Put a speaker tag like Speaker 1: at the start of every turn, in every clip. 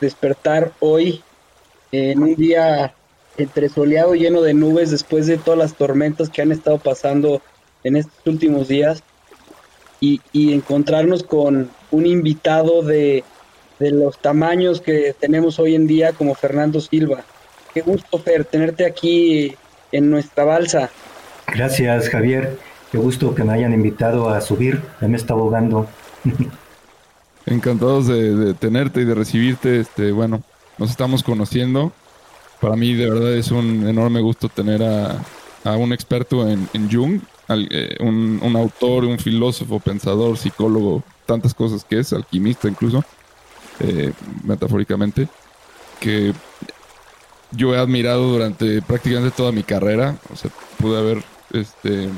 Speaker 1: Despertar hoy en un día entre soleado lleno de nubes después de todas las tormentas que han estado pasando en estos últimos días y, encontrarnos con un invitado de, de, los tamaños que tenemos hoy en día como Fernando Silva. Qué gusto, Fer, tenerte aquí en nuestra balsa.
Speaker 2: Gracias, Javier. Qué gusto que me hayan invitado a subir. Ya me está ahogando.
Speaker 3: Encantados de, tenerte y de recibirte. Este, bueno, nos estamos conociendo. Para mí de verdad es un enorme gusto tener a, un experto en, Jung, eh, un, autor, un filósofo, pensador, psicólogo, tantas cosas que es, alquimista incluso, eh, metafóricamente, que yo he admirado durante prácticamente toda mi carrera. O sea, pude haber este,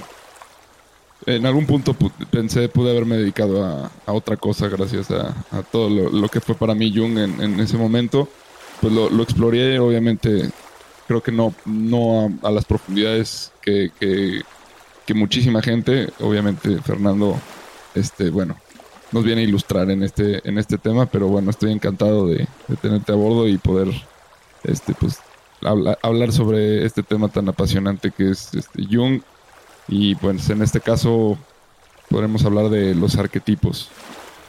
Speaker 3: en algún punto pensé, pude haberme dedicado a, otra cosa gracias a, todo lo, que fue para mí Jung en, ese momento. Pues lo, exploré, obviamente, creo que no, no a, las profundidades que, que, muchísima gente, obviamente Fernando, este, bueno, nos viene a ilustrar en este, en este tema, pero bueno, estoy encantado de, tenerte a bordo y poder, este, pues, hablar sobre este tema tan apasionante que es este, Jung y pues en este caso podremos hablar de los arquetipos.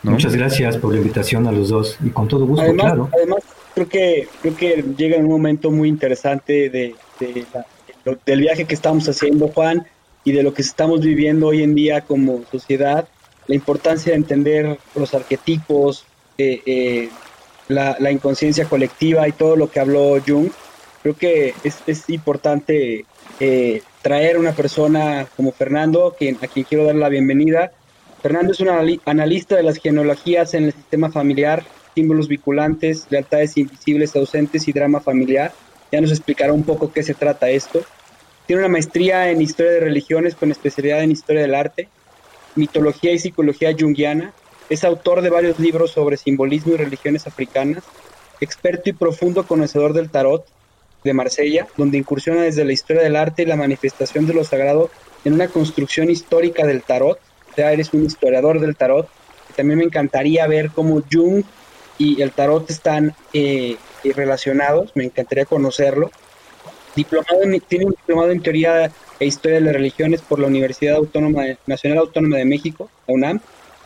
Speaker 2: Muchas gracias por la invitación a los dos y con todo gusto,
Speaker 1: además,
Speaker 2: claro.
Speaker 1: Además, creo que, creo que llega un momento muy interesante de, del viaje que estamos haciendo, Juan, y de lo que estamos viviendo hoy en día como sociedad, la importancia de entender los arquetipos, eh, eh, la, la, inconsciencia colectiva y todo lo que habló Jung. Creo que es, es importante eh, traer una persona como Fernando, a quien quiero dar la bienvenida. Fernando es un analista de las genealogías en el sistema familiar, símbolos vinculantes, lealtades invisibles ausentes y drama familiar. Ya nos explicará un poco qué se trata esto. Tiene una maestría en historia de religiones con especialidad en historia del arte, mitología y psicología junguiana. Es autor de varios libros sobre simbolismo y religiones africanas, experto y profundo conocedor del tarot, de Marsella, donde incursiona desde la historia del arte y la manifestación de lo sagrado en una construcción histórica del tarot. O sea, eres un historiador del tarot. También me encantaría ver cómo Jung y el tarot están eh, relacionados, me encantaría conocerlo. Diplomado tiene un diplomado en teoría e historia de las religiones por la Universidad Autónoma Nacional Autónoma de México, la UNAM,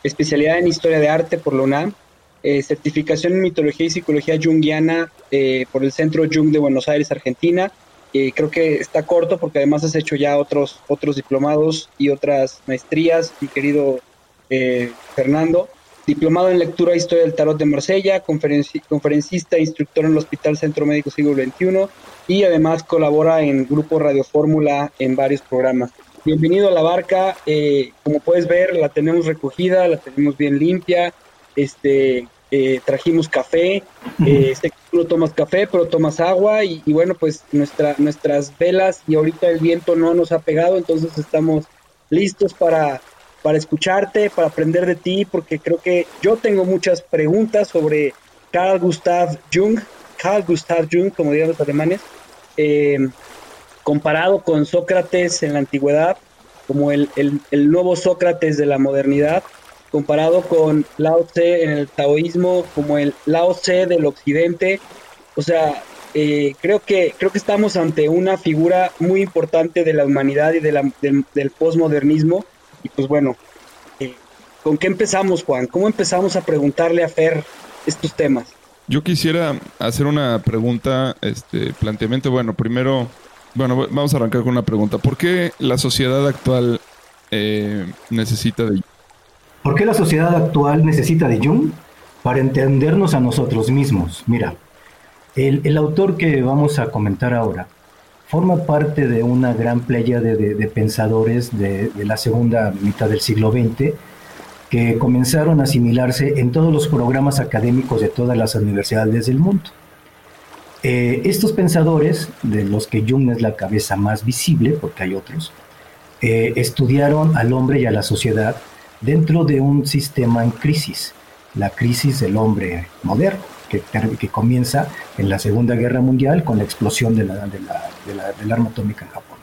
Speaker 1: especialidad en historia de arte por la UNAM, eh, certificación en mitología y psicología junguiana eh, por el Centro Jung de Buenos Aires, Argentina. Eh, creo que está corto porque además has hecho ya otros, otros diplomados y otras maestrías, mi querido Fernando. Diplomado en lectura e historia del tarot de Marsella, conferencista e instructor en el Hospital Centro Médico Siglo XXI y además colabora en Grupo Radio Fórmula en varios programas. Bienvenido a la barca, como puedes ver la tenemos recogida, la tenemos bien limpia, este, eh, trajimos café, eh, sé que tú no tomas café, pero tomas agua y, bueno, pues nuestra, nuestras velas y ahorita el viento no nos ha pegado, entonces estamos listos para, para escucharte, para aprender de ti, porque creo que yo tengo muchas preguntas sobre Carl Gustav Jung, Carl Gustav Jung, como dirían los alemanes, eh, comparado con Sócrates en la antigüedad, como el, el nuevo Sócrates de la modernidad comparado con Lao Tse en el taoísmo como el Lao Tse del occidente. O sea, eh, creo, que, creo que estamos ante una figura muy importante de la humanidad y de la, del, posmodernismo. Y pues bueno, eh, ¿con qué empezamos, Juan? ¿Cómo empezamos a preguntarle a Fer estos temas?
Speaker 3: Yo quisiera hacer una pregunta, este planteamiento. Bueno, primero, bueno, vamos a arrancar con una pregunta. ¿Por qué la sociedad actual eh, necesita de
Speaker 2: ¿Por qué la sociedad actual necesita de Jung? Para entendernos a nosotros mismos. Mira, el, autor que vamos a comentar ahora forma parte de una gran playa de, pensadores de, la segunda mitad del siglo XX que comenzaron a asimilarse en todos los programas académicos de todas las universidades del mundo. Eh, estos pensadores, de los que Jung es la cabeza más visible, porque hay otros, eh, estudiaron al hombre y a la sociedad dentro de un sistema en crisis, la crisis del hombre moderno, que, que comienza en la Segunda Guerra Mundial con la explosión de la, de la, del arma atómica en Japón.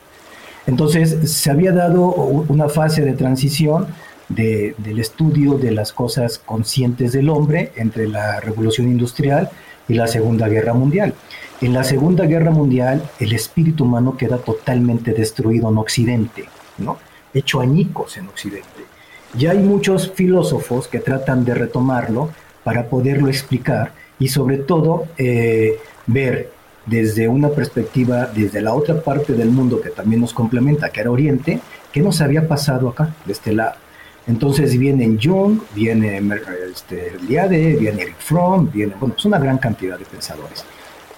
Speaker 2: Entonces, se había dado una fase de transición de, del estudio de las cosas conscientes del hombre entre la revolución industrial y la Segunda Guerra Mundial. En la Segunda Guerra Mundial, el espíritu humano queda totalmente destruido en Occidente, ¿no? hecho añicos en Occidente. Ya hay muchos filósofos que tratan de retomarlo para poderlo explicar y sobre todo eh, ver desde una perspectiva, desde la otra parte del mundo que también nos complementa, que era Oriente, qué nos había pasado acá, de este lado. Entonces viene Jung, viene este, Liade, viene Eric Fromm, viene, bueno, es una gran cantidad de pensadores.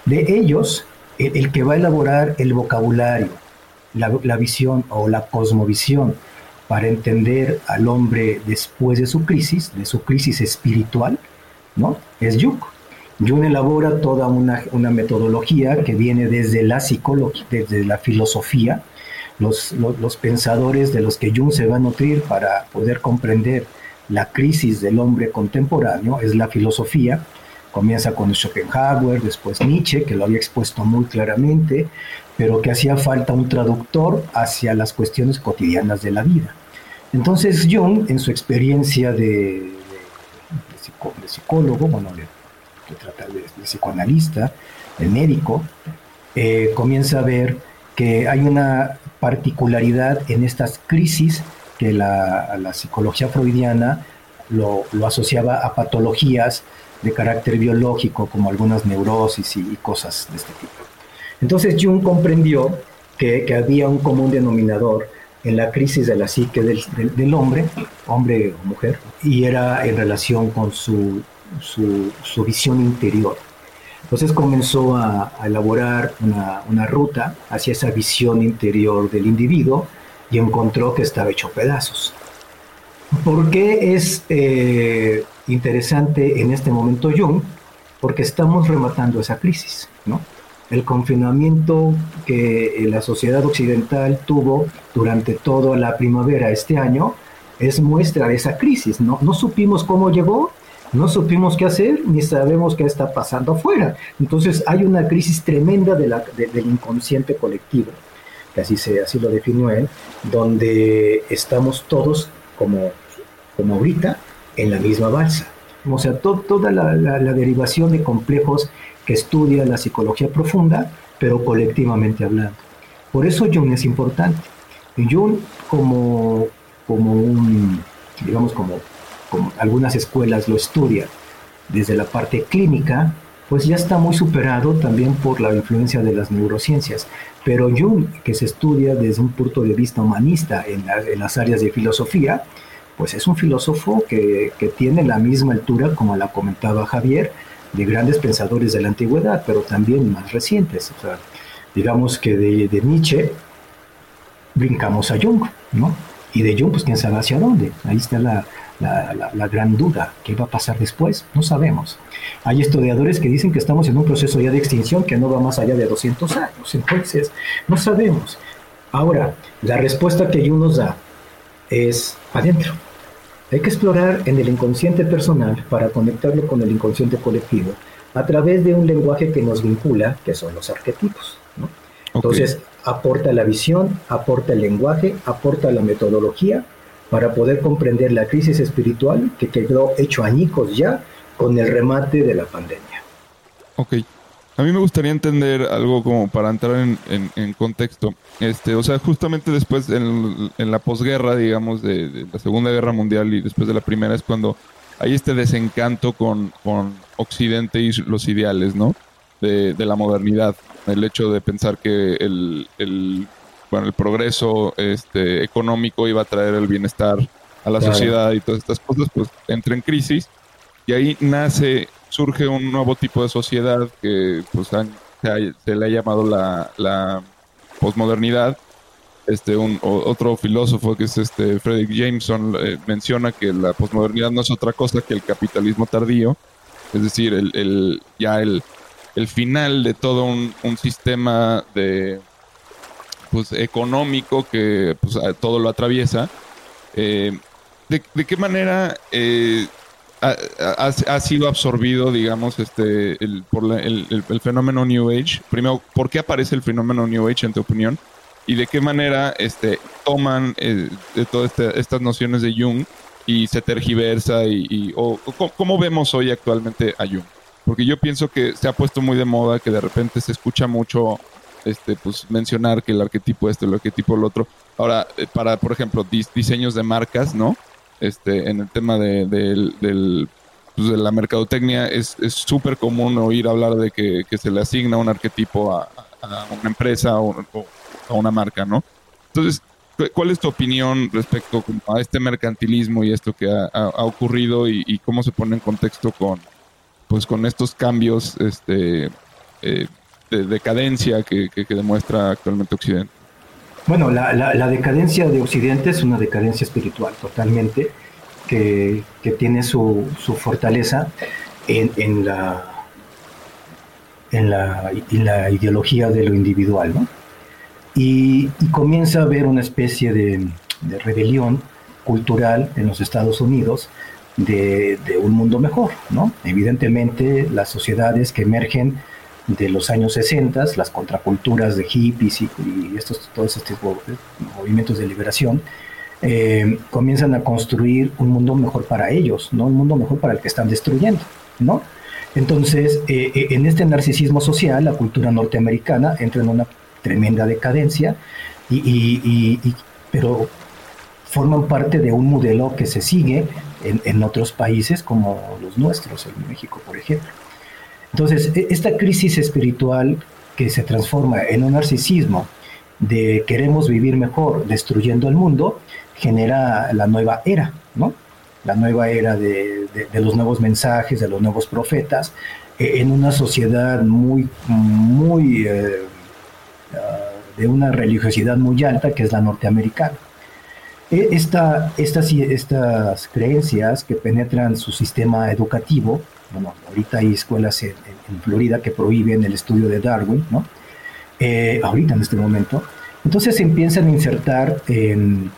Speaker 2: De ellos, el, que va a elaborar el vocabulario, la, la visión o la cosmovisión para entender al hombre después de su crisis, de su crisis espiritual, ¿no? Es Jung. Jung elabora toda una, metodología que viene desde la psicología, desde la filosofía, los, los, pensadores de los que Jung se va a nutrir para poder comprender la crisis del hombre contemporáneo es la filosofía. Comienza con Schopenhauer, después Nietzsche, que lo había expuesto muy claramente, pero que hacía falta un traductor hacia las cuestiones cotidianas de la vida. Entonces Jung, en su experiencia de, psicólogo, bueno, de, de, psicoanalista, de médico, eh, comienza a ver que hay una particularidad en estas crisis que la psicología freudiana lo, asociaba a patologías de carácter biológico, como algunas neurosis y, cosas de este tipo. Entonces Jung comprendió que, había un común denominador en la crisis de la psique del, hombre, hombre o mujer, y era en relación con su, su, visión interior. Entonces comenzó a, a elaborar una, una, ruta hacia esa visión interior del individuo y encontró que estaba hecho pedazos. ¿Por qué es eh, interesante en este momento Jung? Porque estamos rematando esa crisis, ¿no? El confinamiento que la sociedad occidental tuvo durante toda la primavera este año es muestra de esa crisis. No, no supimos cómo llegó, no supimos qué hacer, ni sabemos qué está pasando afuera. Entonces hay una crisis tremenda de del inconsciente colectivo, que así, se, así lo definió él, donde estamos todos como, como ahorita en la misma balsa. O sea, toda la, la derivación de complejos que estudia la psicología profunda, pero colectivamente hablando. Por eso Jung es importante. Jung como, como un, digamos, como, como algunas escuelas lo estudian desde la parte clínica, pues ya está muy superado también por la influencia de las neurociencias. Pero Jung, que se estudia desde un punto de vista humanista en, las áreas de filosofía, pues es un filósofo que, tiene la misma altura, como la comentaba Javier, de grandes pensadores de la antigüedad, pero también más recientes. O sea, digamos que de, Nietzsche brincamos a Jung, ¿no? Y de Jung, pues quién sabe hacia dónde. Ahí está la, la, gran duda. ¿Qué va a pasar después? No sabemos. Hay estudiadores que dicen que estamos en un proceso ya de extinción que no va más allá de 200 años. Entonces, no sabemos. Ahora, la respuesta que Jung nos da es adentro. Hay que explorar en el inconsciente personal para conectarlo con el inconsciente colectivo a través de un lenguaje que nos vincula, que son los arquetipos. Entonces, aporta la visión, aporta el lenguaje, aporta la metodología para poder comprender la crisis espiritual que quedó hecho añicos ya con el remate de la pandemia.
Speaker 3: Ok. A mí me gustaría entender algo como para entrar en, contexto. Este, o sea, justamente después, en, la posguerra, digamos, de, la Segunda Guerra Mundial y después de la Primera, es cuando hay este desencanto con, Occidente y los ideales, ¿no? De, la modernidad. El hecho de pensar que el, bueno, el progreso este, económico iba a traer el bienestar a la sociedad y todas estas cosas, pues entra en crisis. Y ahí nace surge un nuevo tipo de sociedad que pues se, le ha llamado la, la posmodernidad. Este, un, otro filósofo que es este Frederick Jameson eh, menciona que la posmodernidad no es otra cosa que el capitalismo tardío, es decir, el, el ya el, el, final de todo un, sistema de pues económico que pues, todo lo atraviesa. Eh, ¿de, ¿de, qué manera eh, ha, sido absorbido, digamos, este, el, por el, el, fenómeno New Age? Primero, ¿por qué aparece el fenómeno New Age, en tu opinión? ¿Y de qué manera este, toman eh, de todas este, estas nociones de Jung y se tergiversa? Y, o, ¿cómo, vemos hoy actualmente a Jung? Porque yo pienso que se ha puesto muy de moda, que de repente se escucha mucho este, pues, mencionar que el arquetipo este, el arquetipo el otro. Ahora, eh, para, por ejemplo, diseños de marcas, ¿no? Este, en el tema de, pues, de la mercadotecnia es súper común oír hablar de que, se le asigna un arquetipo a, una empresa o, a una marca, ¿no? Entonces, ¿cuál es tu opinión respecto a este mercantilismo y esto que ha, ocurrido y, cómo se pone en contexto con, pues, con estos cambios este, eh, de decadencia que demuestra actualmente Occidente?
Speaker 2: Bueno, la, decadencia de Occidente es una decadencia espiritual totalmente, que, tiene su, fortaleza en, la, ideología de lo individual, ¿no? Y, comienza a haber una especie de, rebelión cultural en los Estados Unidos de, de, un mundo mejor, ¿no? Evidentemente, las sociedades que emergen de los años 60, las contraculturas de hippies y, estos, todos estos movimientos de liberación, eh, comienzan a construir un mundo mejor para ellos, no un mundo mejor para el que están destruyendo, ¿no? Entonces, eh, eh, en este narcisismo social, la cultura norteamericana entra en una tremenda decadencia, y, pero forman parte de un modelo que se sigue en, en otros países como los nuestros, en México, por ejemplo. Entonces, e, esta crisis espiritual que se transforma en un narcisismo de queremos vivir mejor destruyendo el mundo, genera la nueva era, ¿no? La nueva era de, los nuevos mensajes, de los nuevos profetas, e, en una sociedad muy, muy, eh, ah, de una religiosidad muy alta, que es la norteamericana. E, esta, estas, estas creencias que penetran su sistema educativo bueno, ahorita hay escuelas en, Florida que prohíben el estudio de Darwin, ¿no? Eh, ahorita en este momento. Entonces se empiezan a insertar en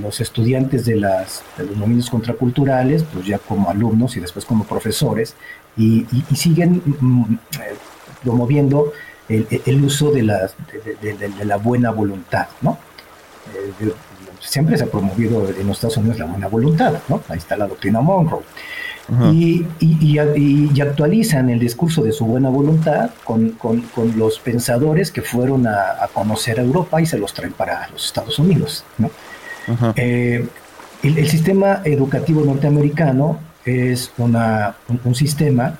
Speaker 2: los estudiantes de, las, de los dominios contraculturales, pues ya como alumnos y después como profesores, y, siguen mm, eh, promoviendo el, uso de la, de, la buena voluntad, ¿no? Eh, siempre se ha promovido en los Estados Unidos la buena voluntad, ¿no? Ahí está la doctrina Monroe y, y, actualizan el discurso de su buena voluntad con, los pensadores que fueron a, conocer a Europa y se los traen para los Estados Unidos. Eh, el, sistema educativo norteamericano es una, un, sistema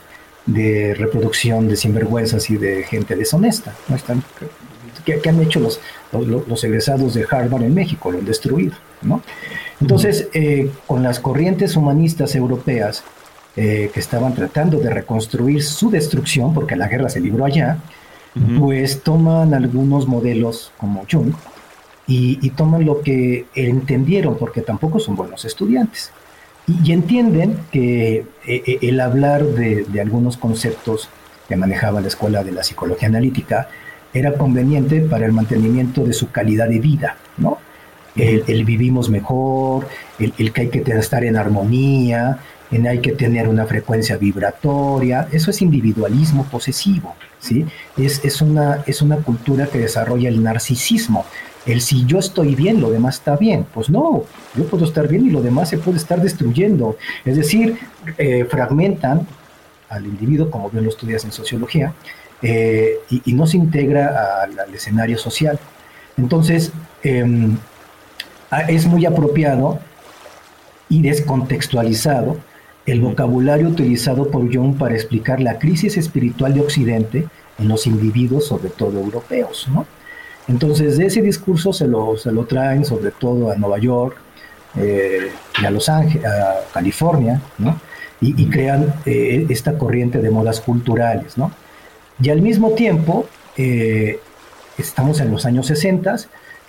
Speaker 2: de reproducción de sinvergüenzas y de gente deshonesta. ¿no? Están, que, han hecho los, los, egresados de Harvard en México? Lo han destruido. ¿no? Entonces, eh, con las corrientes humanistas europeas eh, que estaban tratando de reconstruir su destrucción, porque la guerra se libró allá, pues toman algunos modelos como Jung y, toman lo que entendieron, porque tampoco son buenos estudiantes. y, entienden que eh, eh, el hablar de, algunos conceptos que manejaba la escuela de la psicología analítica era conveniente para el mantenimiento de su calidad de vida, ¿no? El, vivimos mejor, el, que hay que estar en armonía, en hay que tener una frecuencia vibratoria, eso es individualismo posesivo, ¿sí? Es, es, una, es una cultura que desarrolla el narcisismo, el si yo estoy bien, lo demás está bien. Pues no, yo puedo estar bien y lo demás se puede estar destruyendo. Es decir, eh, fragmentan al individuo, como bien lo estudias en sociología, eh, y, no se integra al, escenario social. Entonces, em, es muy apropiado y descontextualizado el vocabulario utilizado por Jung para explicar la crisis espiritual de Occidente en los individuos, sobre todo europeos, ¿no? Entonces, ese discurso se lo, se lo traen sobre todo a Nueva York eh, y a Los Ángeles, California, ¿no? Y, crean eh, esta corriente de modas culturales, ¿no? Y al mismo tiempo, eh, estamos en los años 60,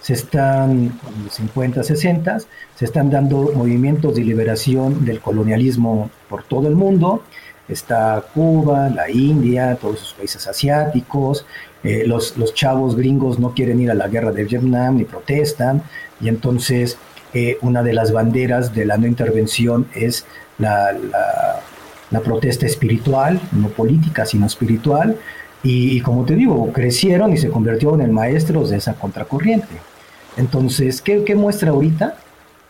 Speaker 2: se están, 50, 60, se están dando movimientos de liberación del colonialismo por todo el mundo, está Cuba, la India, todos esos países asiáticos, eh, los, los, chavos gringos no quieren ir a la guerra de Vietnam ni protestan, y entonces eh, una de las banderas de la no intervención es la, la, protesta espiritual, no política, sino espiritual, y, como te digo, crecieron y se convirtieron en maestros de esa contracorriente. Entonces, ¿qué, qué muestra ahorita?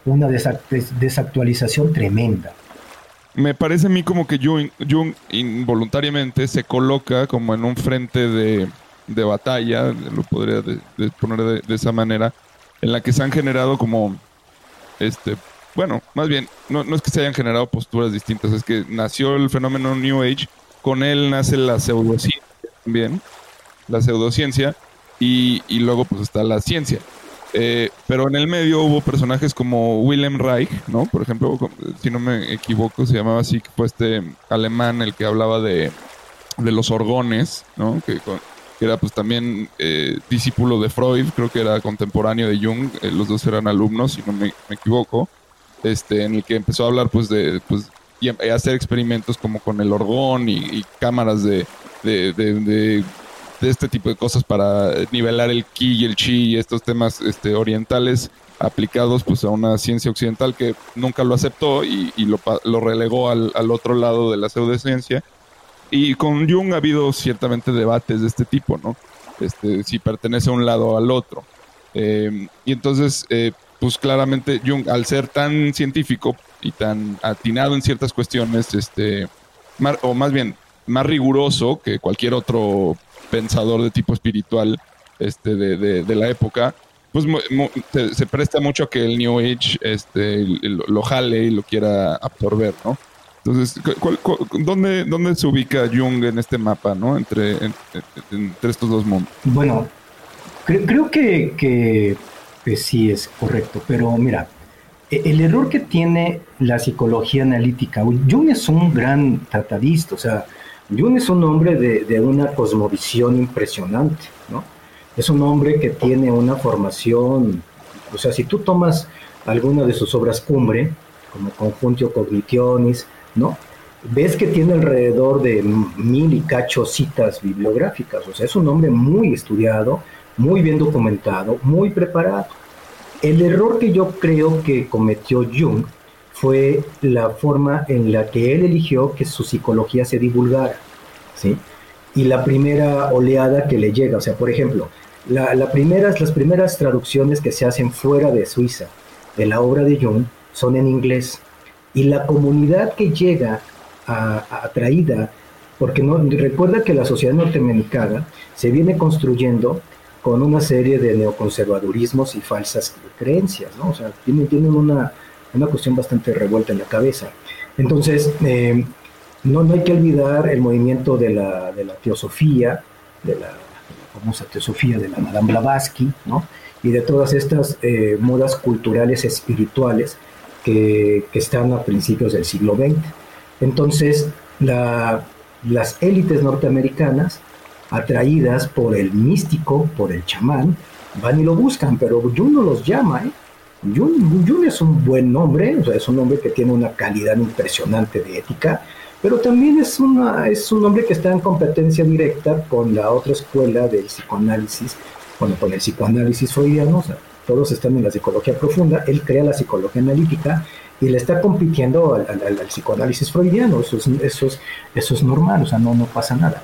Speaker 2: Una desactualización tremenda
Speaker 3: me parece a mí como que Jung, Jung, involuntariamente se coloca como en un frente de, de batalla, lo podría poner de, esa manera, en la que se han generado como, este, bueno, más bien, no, no es que se hayan generado posturas distintas, es que nació el fenómeno New Age, con él nace la pseudociencia también, la pseudociencia, y, y luego pues está la ciencia. Eh, pero en el medio hubo personajes como Wilhelm Reich, ¿no? Por ejemplo, si no me equivoco, se llamaba así, que fue este alemán el que hablaba de, de los orgones, ¿no? Que, era pues también eh, discípulo de Freud, creo que era contemporáneo de Jung, eh, los dos eran alumnos, si no me, equivoco, este, en el que empezó a hablar pues de, pues, y hacer experimentos como con el orgón y, cámaras de de este tipo de cosas para nivelar el ki y el chi y estos temas este, orientales aplicados pues a una ciencia occidental que nunca lo aceptó y, lo, lo, relegó al, otro lado de la pseudociencia. Y con Jung ha habido ciertamente debates de este tipo, ¿no? Este, si pertenece a un lado o al otro. Em, y entonces, eh, pues claramente Jung, al ser tan científico y tan atinado en ciertas cuestiones, este, o más bien más riguroso que cualquier otro pensador de tipo espiritual este, de, de, la época, pues se, presta mucho a que el New Age este, lo, jale y lo quiera absorber, ¿no? Entonces, dónde, ¿dónde se ubica Jung en este mapa, ¿no? Entre, entre estos dos mundos.
Speaker 2: Bueno, creo que, que, que, sí es correcto, pero mira, e, el error que tiene la psicología analítica, Jung es un gran tratadista, o sea, Jung es un hombre de, una cosmovisión impresionante, ¿no? Es un hombre que tiene una formación, o sea, si tú tomas alguna de sus obras cumbre, como Conjuntio Cognitionis, ¿no? Ves que tiene alrededor de mil y cacho citas bibliográficas, o sea, es un hombre muy estudiado, muy bien documentado, muy preparado. El error que yo creo que cometió Jung fue la forma en la que él eligió que su psicología se divulgara, ¿sí? Y la primera oleada que le llega, o sea, por ejemplo, la, primeras, las primeras traducciones que se hacen fuera de Suiza de la obra de Jung son en inglés. Y la comunidad que llega atraída, porque no, recuerda que la sociedad norteamericana se viene construyendo con una serie de neoconservadurismos y falsas creencias, ¿no? O sea, tienen una, una cuestión bastante revuelta en la cabeza. Entonces, eh, no, hay que olvidar el movimiento de la, de la teosofía, de la, famosa teosofía de la Madame Blavatsky, ¿no? y de todas estas eh, modas culturales espirituales que, que, están a principios del siglo XX. Entonces, la, las élites norteamericanas, atraídas por el místico, por el chamán, van y lo buscan, pero Jung no los llama, ¿eh? Jung, es un buen nombre, o sea, es un hombre que tiene una calidad impresionante de ética, pero también es, una, es un hombre que está en competencia directa con la otra escuela del psicoanálisis, bueno, con el psicoanálisis freudiano, o sea, todos están en la psicología profunda, él crea la psicología analítica y le está compitiendo al, psicoanálisis freudiano, eso es, eso, es normal, o sea, no, no pasa nada.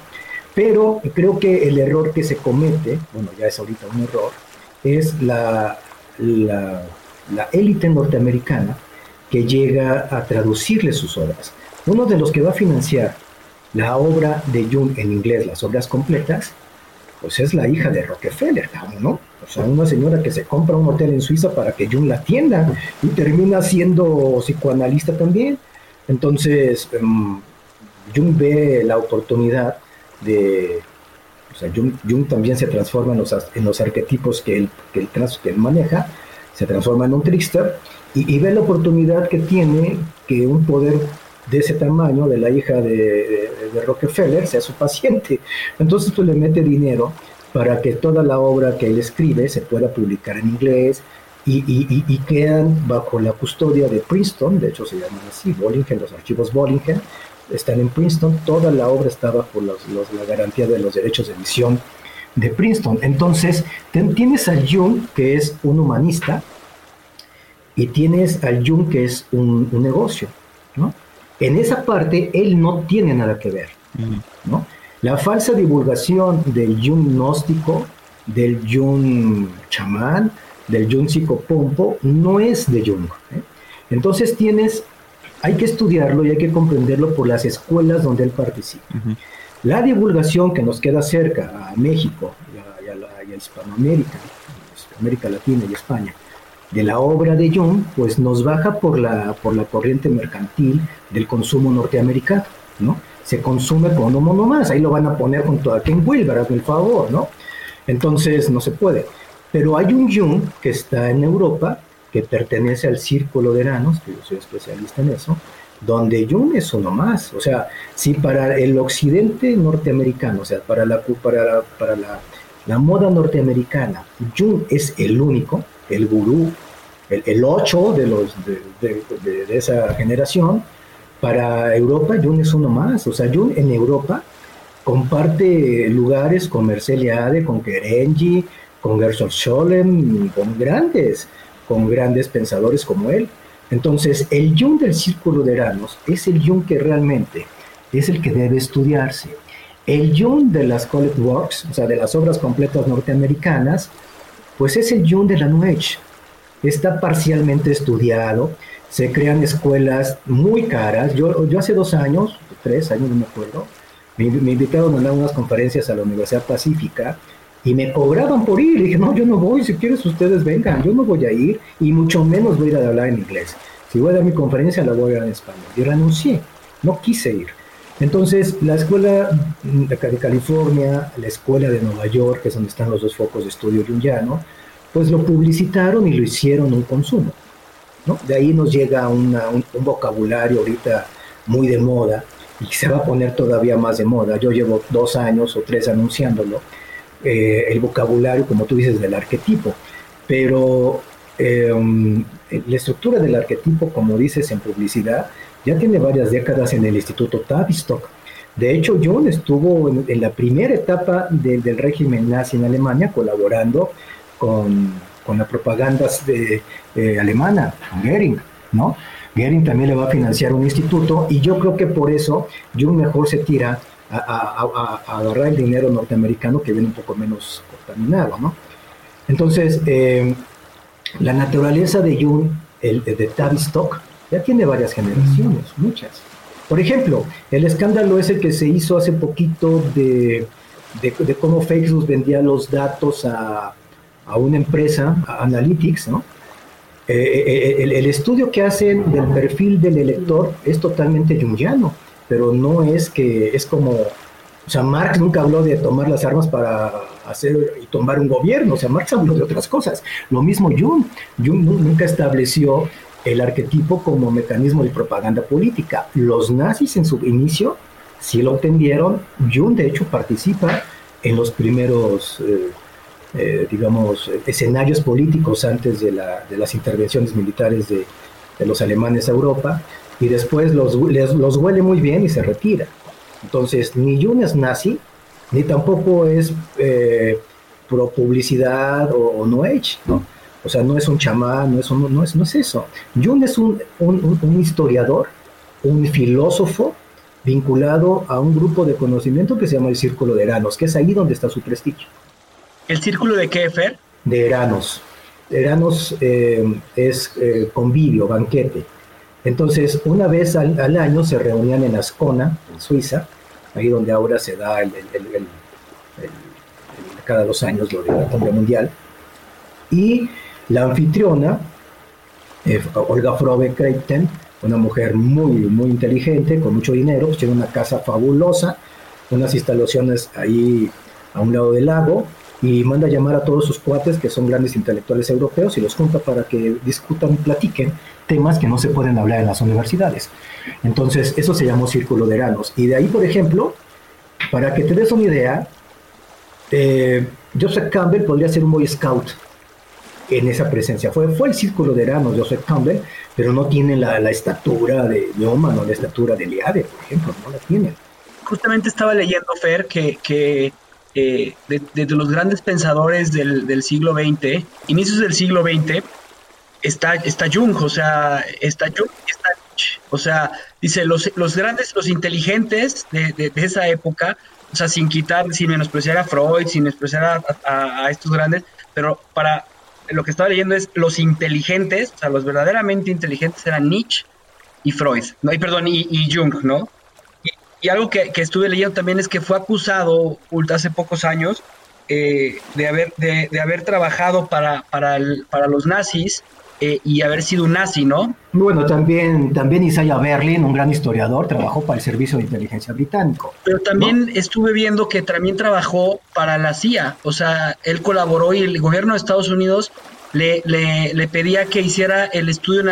Speaker 2: Pero creo que el error que se comete, bueno, ya es ahorita un error, es la, la élite norteamericana que llega a traducirle sus obras. Uno de los que va a financiar la obra de Jung en inglés, las obras completas, pues es la hija de Rockefeller, ¿no? O sea, una señora que se compra un hotel en Suiza para que Jung la atienda y termina siendo psicoanalista también. Entonces, em, Jung ve la oportunidad de... O sea, Jung, también se transforma en los, arquetipos que él, que, él, que él maneja, se transforma en un trickster y, y ve la oportunidad que tiene que un poder de ese tamaño, de la hija de, Rockefeller, sea su paciente. Entonces tú pues, le mete dinero para que toda la obra que él escribe se pueda publicar en inglés y, y, quedan bajo la custodia de Princeton, de hecho se llaman así, Bollingen, los archivos Bollingen, están en Princeton, toda la obra está bajo los, la garantía de los derechos de emisión de Princeton. Entonces, tienes a Jung, que es un humanista, y tienes a Jung, que es un, un negocio, ¿no? En esa parte él no tiene nada que ver. ¿no? La falsa divulgación del Jung gnóstico, del Jung chamán, del Jung psicopompo, no es de Jung. ¿eh? Entonces tienes, hay que estudiarlo y hay que comprenderlo por las escuelas donde él participa. La divulgación que nos queda cerca a México y a, Hispanoamérica, América Latina y España, de la obra de Jung, pues nos baja por la, por la corriente mercantil del consumo norteamericano, ¿no? Se consume con uno más, ahí lo van a poner junto a Ken Wilber, hazme el favor, ¿no? Entonces no se puede. Pero hay un Jung que está en Europa, que pertenece al círculo de Eranos, que yo soy especialista en eso, donde Jung es uno más. O sea, si para el occidente norteamericano, o sea, para la, para para la, la moda norteamericana, Jung es el único, el gurú, el, ocho de, los, de, de, esa generación, para Europa Jung es uno más. O sea, Jung en Europa comparte lugares con Merceliade, con Kerenji, con Gershon Scholem, con grandes, con grandes pensadores como él. Entonces, el Jung del Círculo de Eranos es el Jung que realmente es el que debe estudiarse. El Jung de las College Works, o sea, de las obras completas norteamericanas, pues es el Jung de la Age. Está parcialmente estudiado, se crean escuelas muy caras. Yo, yo hace dos años, tres años, no me acuerdo, me, invitaron a dar unas conferencias a la Universidad Pacífica y me cobraban por ir. Y dije, no, yo no voy, si quieres ustedes vengan, yo no voy a ir y mucho menos voy a ir a hablar en inglés. Si voy a dar mi conferencia, la voy a dar en español. Y renuncié, no quise ir. Entonces, la escuela de California, la escuela de Nueva York, que es donde están los dos focos de estudio jungiano, pues lo publicitaron y lo hicieron un consumo. ¿no? De ahí nos llega un, vocabulario ahorita muy de moda y se va a poner todavía más de moda. Yo llevo dos años o tres anunciándolo, eh, el vocabulario, como tú dices, del arquetipo. Pero em, la estructura del arquetipo, como dices en publicidad, ya tiene varias décadas en el Instituto Tavistock. De hecho, John estuvo en, la primera etapa del régimen nazi en Alemania colaborando con, con la propaganda de, alemana, con Goering, ¿no? Goering también le va a financiar un instituto y yo creo que por eso Jung mejor se tira a, agarrar el dinero norteamericano que viene un poco menos contaminado, ¿no? Entonces, eh, la naturaleza de Jung, el, de Tavistock, ya tiene varias generaciones, muchas. Por ejemplo, el escándalo ese que se hizo hace poquito de, de, cómo Facebook vendía los datos a, a una empresa, Analytics, ¿no? Eh, eh, eh, el, estudio que hacen del perfil del elector es totalmente jungiano, pero no es que es como, o sea, Marx nunca habló de tomar las armas para hacer y tomar un gobierno, o sea, Marx habló de otras cosas. Lo mismo Jung, Jung nunca estableció el arquetipo como mecanismo de propaganda política. Los nazis en su inicio sí lo entendieron. Jung, de hecho, participa en los primeros, eh, eh, digamos, escenarios políticos antes de, las intervenciones militares de, los alemanes a Europa, y después los, los huele muy bien y se retira. Entonces, ni Jun es nazi, ni tampoco es eh, pro publicidad o, no age, ¿no? O sea, no es un chamán, no es, no es, no es eso. Jun es un, un historiador, un filósofo vinculado a un grupo de conocimiento que se llama el Círculo de Eranos, que es ahí donde está su prestigio.
Speaker 1: ¿El círculo de qué, Fer?
Speaker 2: De Eranos. Eranos eh, es eh, convivio, banquete. Entonces, una vez al, año se reunían en Ascona, en Suiza, ahí donde ahora se da el, cada dos años lo de la cumbre mundial. Y la anfitriona, eh, Olga Frobe Kreiten, una mujer muy, muy inteligente, con mucho dinero, pues tiene una casa fabulosa, unas instalaciones ahí a un lado del lago, y manda a llamar a todos sus cuates que son grandes intelectuales europeos y los junta para que discutan y platiquen temas que no se pueden hablar en las universidades. Entonces, eso se llamó Círculo de Eranos. Y de ahí, por ejemplo, para que te des una idea, eh, Joseph Campbell podría ser un Boy Scout en esa presencia. Fue, fue el Círculo de Eranos, Joseph Campbell, pero no tiene la, estatura de Newman o la estatura de Liade, por ejemplo, no la tiene.
Speaker 1: Justamente estaba leyendo, Fer, que, que eh, de, los grandes pensadores del, siglo XX, inicios del siglo XX, está, está Jung, o sea, está Jung y está Nietzsche. O sea, dice, los, los grandes, los inteligentes de, esa época, o sea, sin quitar, sin menospreciar a Freud, sin menospreciar a, estos grandes, pero para lo que estaba leyendo es los inteligentes, o sea, los verdaderamente inteligentes eran Nietzsche y Freud, ¿no? Y perdón, y, Jung, ¿no? Y algo que, estuve leyendo también es que fue acusado hace pocos años eh, de, haber, de, haber trabajado para, para, para los nazis eh, y haber sido un nazi, ¿no?
Speaker 2: Bueno, también, también Isaiah Berlin, un gran historiador, trabajó para el Servicio de Inteligencia Británico.
Speaker 1: Pero también estuve viendo que también trabajó para la CIA, o sea, él colaboró y el gobierno de Estados Unidos le, le, pedía que hiciera el estudio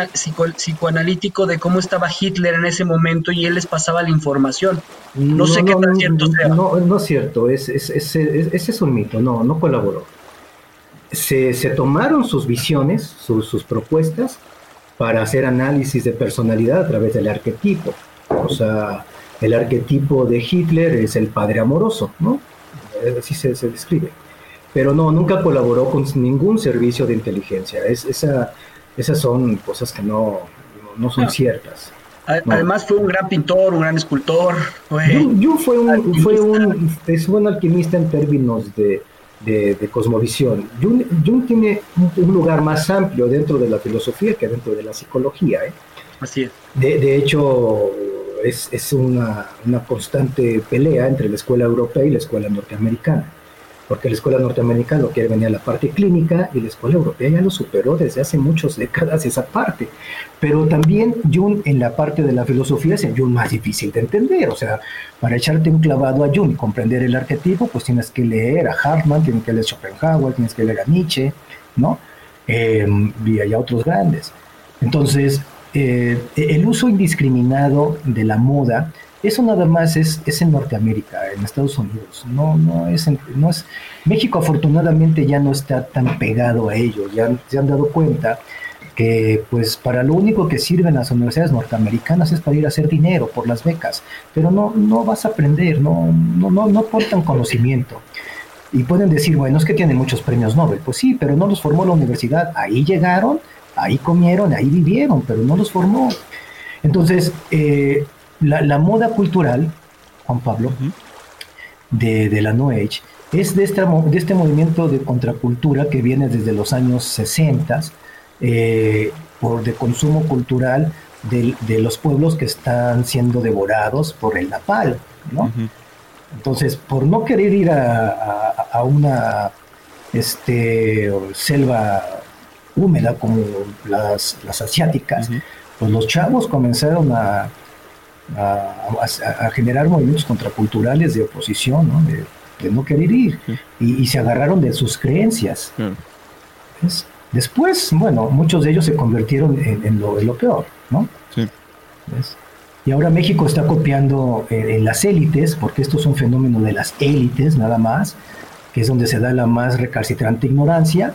Speaker 1: psicoanalítico de cómo estaba Hitler en ese momento y él les pasaba la información. No, sé qué tan cierto sea.
Speaker 2: No, no es cierto, es, es, ese es un mito, no, no colaboró. Se, se tomaron sus visiones, sus, sus propuestas, para hacer análisis de personalidad a través del arquetipo. O sea, el arquetipo de Hitler es el padre amoroso, ¿no? Así se, se describe pero no, nunca colaboró con ningún servicio de inteligencia. Es, esa, esas son cosas que no, no son ciertas.
Speaker 1: Además fue un gran pintor, un gran escultor.
Speaker 2: Fue, fue, un, fue un, es un alquimista en términos de, de, cosmovisión. Jung, tiene un, lugar más amplio dentro de la filosofía que dentro de la psicología. ¿eh?
Speaker 1: Así es.
Speaker 2: De, de hecho, es, es una, una, constante pelea entre la escuela europea y la escuela norteamericana porque la escuela norteamericana lo quiere venir a la parte clínica y la escuela europea ya lo superó desde hace muchas décadas esa parte. Pero también Jung en la parte de la filosofía es el Jung más difícil de entender, o sea, para echarte un clavado a Jung y comprender el arquetipo, pues tienes que leer a Hartmann, tienes que leer a Schopenhauer, tienes que leer a Nietzsche, ¿no? Eh, y hay otros grandes. Entonces, eh, el uso indiscriminado de la moda eso nada más es, es en Norteamérica, en Estados Unidos. No, no es, no es. México afortunadamente ya no está tan pegado a ellos. Ya se han dado cuenta que pues para lo único que sirven las universidades norteamericanas es para ir a hacer dinero por las becas, pero no, no vas a aprender, no, no, no, no aportan conocimiento. Y pueden decir, bueno, es que tienen muchos premios Nobel. Pues sí, pero no los formó la universidad. Ahí llegaron, ahí comieron, ahí vivieron, pero no los formó. Entonces, eh, la, moda cultural, Juan Pablo, de, la No Age, es de este, de este movimiento de contracultura que viene desde los años 60, eh, por de consumo cultural de, los pueblos que están siendo devorados por el napal, ¿no? Entonces, por no querer ir a, una este, selva húmeda como las, asiáticas, pues los chavos comenzaron a, a, generar movimientos contraculturales de oposición, ¿no? De, no querer ir, y, se agarraron de sus creencias. Después, bueno, muchos de ellos se convirtieron en, lo, lo, peor, ¿no? Y ahora México está copiando en, las élites, porque esto es un fenómeno de las élites nada más, que es donde se da la más recalcitrante ignorancia,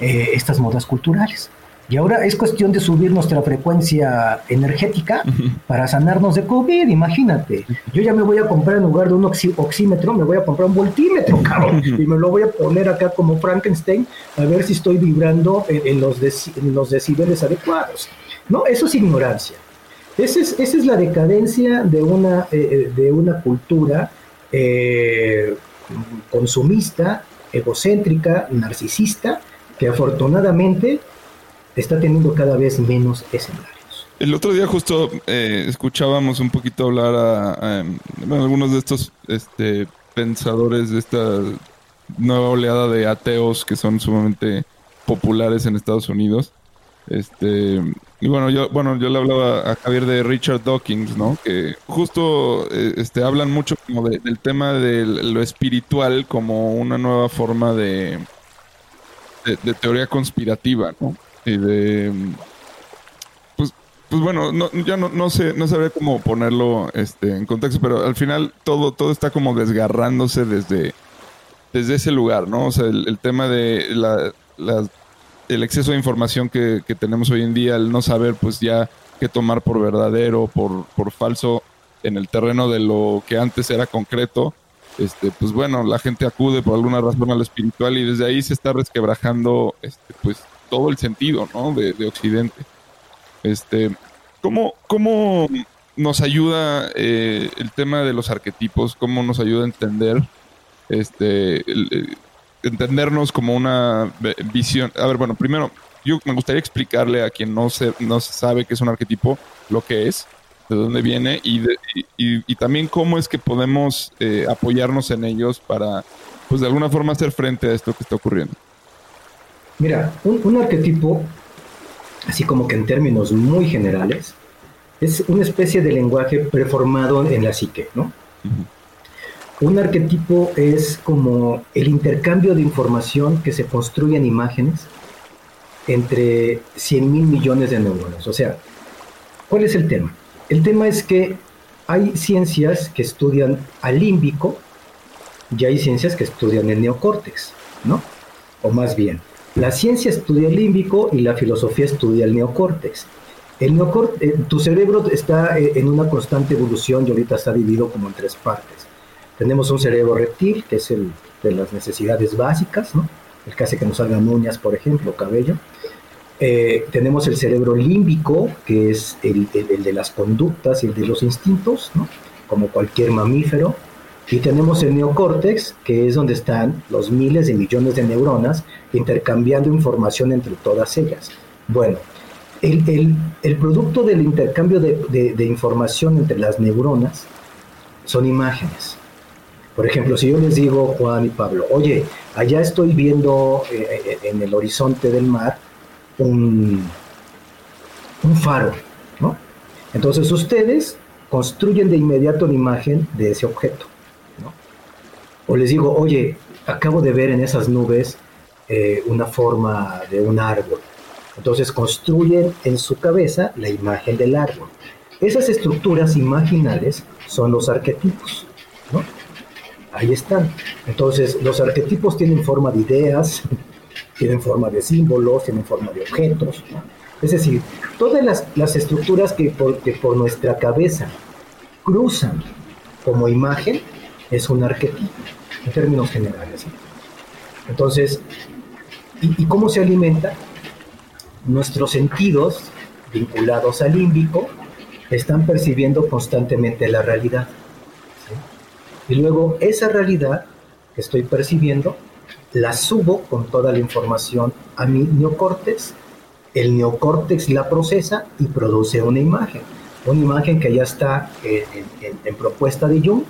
Speaker 2: eh, estas modas culturales. Y ahora es cuestión de subir nuestra frecuencia energética para sanarnos de COVID, imagínate. Yo ya me voy a comprar en lugar de un oxímetro, me voy a comprar un voltímetro, cabrón, y me lo voy a poner acá como Frankenstein a ver si estoy vibrando en, los, los decibeles adecuados. No, eso es ignorancia. Esa es, esa es la decadencia de una, eh, eh, de una cultura eh, consumista, egocéntrica, narcisista, que afortunadamente está teniendo cada vez menos escenarios.
Speaker 3: El otro día justo eh, escuchábamos un poquito hablar a, algunos de estos este, pensadores de esta nueva oleada de ateos que son sumamente populares en Estados Unidos. Este, y bueno, yo, bueno, yo le hablaba a Javier de Richard Dawkins, ¿no? Que justo eh, este, hablan mucho como del tema de lo espiritual como una nueva forma de, de teoría conspirativa, ¿no? Y de pues pues bueno no, ya no, no sé no sabría cómo ponerlo este en contexto pero al final todo todo está como desgarrándose desde desde ese lugar no o sea el, tema de la, el exceso de información que, que, tenemos hoy en día el no saber pues ya qué tomar por verdadero por por falso en el terreno de lo que antes era concreto este, pues bueno, la gente acude por alguna razón a lo espiritual y desde ahí se está resquebrajando, este, pues todo el sentido, ¿no? De, Occidente. Este, ¿cómo, ¿Cómo nos ayuda eh, el tema de los arquetipos? ¿Cómo nos ayuda a entender, este, eh, entendernos como una visión? A ver, bueno, primero, yo me gustaría explicarle a quien no, se, no sabe qué es un arquetipo lo que es, de dónde viene y, y, también cómo es que podemos eh, apoyarnos en ellos para, pues de alguna forma hacer frente a esto que está ocurriendo.
Speaker 2: Mira, un, arquetipo, así como que en términos muy generales, es una especie de lenguaje preformado en la psique, ¿no? Un arquetipo es como el intercambio de información que se construye en imágenes entre 100 mil millones de neuronas. O sea, ¿cuál es el tema? El tema es que hay ciencias que estudian al límbico y hay ciencias que estudian el neocórtex, ¿no? O más bien, la ciencia estudia el límbico y la filosofía estudia el neocórtex. El eh, tu cerebro está eh, en una constante evolución y ahorita está dividido como en tres partes. Tenemos un cerebro reptil, que es el de las necesidades básicas, el que hace que nos salgan uñas, por ejemplo, cabello. Eh, tenemos el cerebro límbico, que es el, de las conductas y el de los instintos, como cualquier mamífero. Y tenemos el neocórtex, que es donde están los miles de millones de neuronas intercambiando información entre todas ellas. Bueno, el, producto del intercambio de, información entre las neuronas son imágenes. Por ejemplo, si yo les digo, Juan y Pablo, oye, allá estoy viendo eh, eh, en el horizonte del mar un, un faro, ¿no? Entonces ustedes construyen de inmediato la imagen de ese objeto. O les digo, oye, acabo de ver en esas nubes eh, una forma de un árbol. Entonces construyen en su cabeza la imagen del árbol. Esas estructuras imaginales son los arquetipos. ¿no? Ahí están. Entonces, los arquetipos tienen forma de ideas, tienen forma de símbolos, tienen forma de objetos. Es decir, todas las, las estructuras que por, que por nuestra cabeza cruzan como imagen es un arquetipo, en términos generales. Entonces, ¿y, cómo se alimenta? Nuestros sentidos vinculados al límbico están percibiendo constantemente la realidad. Y luego esa realidad que estoy percibiendo la subo con toda la información a mi neocórtex. El neocórtex la procesa y produce una imagen. Una imagen que ya está en propuesta de Jung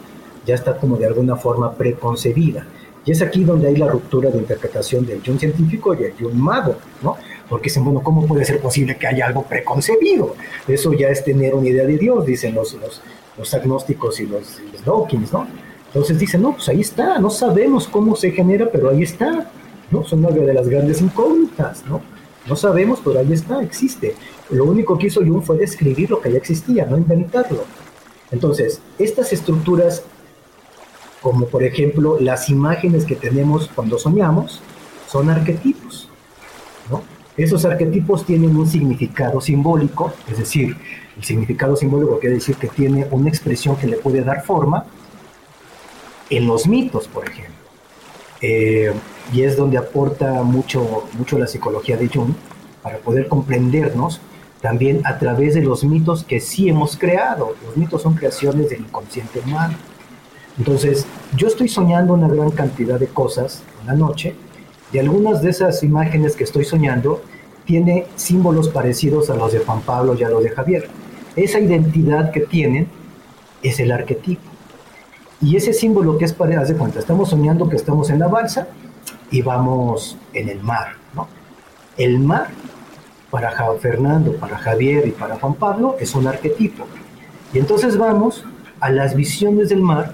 Speaker 2: ya está como de alguna forma preconcebida. Y es aquí donde hay la ruptura de interpretación del Jung científico y el Jung mago, ¿no? Porque dicen, bueno, ¿cómo puede ser posible que haya algo preconcebido? Eso ya es tener una idea de Dios, dicen los, los, agnósticos y los, los Dawkins, ¿no? Entonces dicen, no, pues ahí está, no sabemos cómo se genera, pero ahí está, ¿no? Son una de las grandes incógnitas, ¿no? No sabemos, pero ahí está, existe. Lo único que hizo Jung fue describir lo que ya existía, no inventarlo. Entonces, estas estructuras como por ejemplo las imágenes que tenemos cuando soñamos son arquetipos. Esos arquetipos tienen un significado simbólico, es decir, el significado simbólico quiere decir que tiene una expresión que le puede dar forma en los mitos, por ejemplo. Eh, y es donde aporta mucho, mucho la psicología de Jung para poder comprendernos también a través de los mitos que sí hemos creado. Los mitos son creaciones del inconsciente humano. Entonces, yo estoy soñando una gran cantidad de cosas en la noche y algunas de esas imágenes que estoy soñando tiene símbolos parecidos a los de Juan Pablo y a los de Javier. Esa identidad que tienen es el arquetipo. Y ese símbolo que es para, haz de cuenta, estamos soñando que estamos en la balsa y vamos en el mar, ¿no? El mar, para Fernando, para Javier y para Juan Pablo, es un arquetipo. Y entonces vamos a las visiones del mar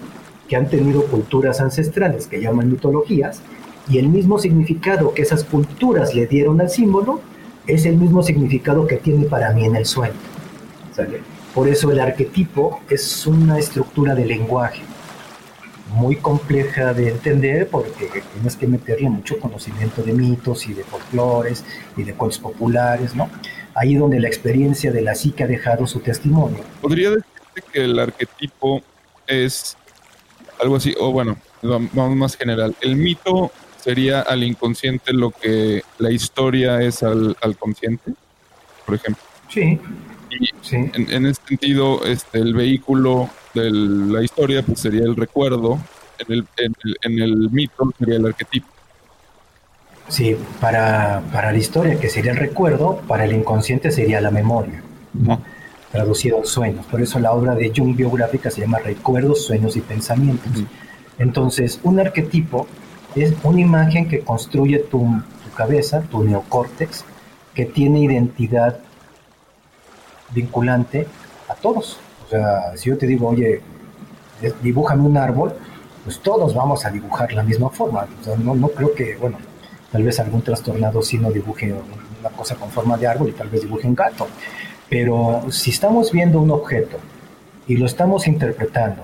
Speaker 2: que han tenido culturas ancestrales que llaman mitologías, y el mismo significado que esas culturas le dieron al símbolo es el mismo significado que tiene para mí en el sueño. Por eso el arquetipo es una estructura de lenguaje muy compleja de entender porque tienes que meterle mucho conocimiento de mitos y de folclores y de cuentos populares, ¿no? Ahí donde la experiencia de la psique ha dejado su testimonio.
Speaker 3: Podría decirte que el arquetipo es algo así, o bueno, vamos más general. El mito sería al inconsciente lo que la historia es al, consciente, por ejemplo.
Speaker 2: Sí.
Speaker 3: sí. En, en ese sentido, este, el vehículo de la historia pues sería el recuerdo, en el, en el, mito sería el arquetipo.
Speaker 2: Sí, para, para, la historia, que sería el recuerdo, para el inconsciente sería la memoria, ¿no? Traducido sueños. Por eso la obra de Jung biográfica se llama Recuerdos, Sueños y Pensamientos. Entonces, un arquetipo es una imagen que construye tu, tu cabeza, tu neocórtex, que tiene identidad vinculante a todos. O sea, si yo te digo, oye, dibújame un árbol, pues todos vamos a dibujar la misma forma. O sea, no, no creo que, bueno, tal vez algún trastornado sí no dibuje una cosa con forma de árbol y tal vez dibuje un gato. Pero si estamos viendo un objeto y lo estamos interpretando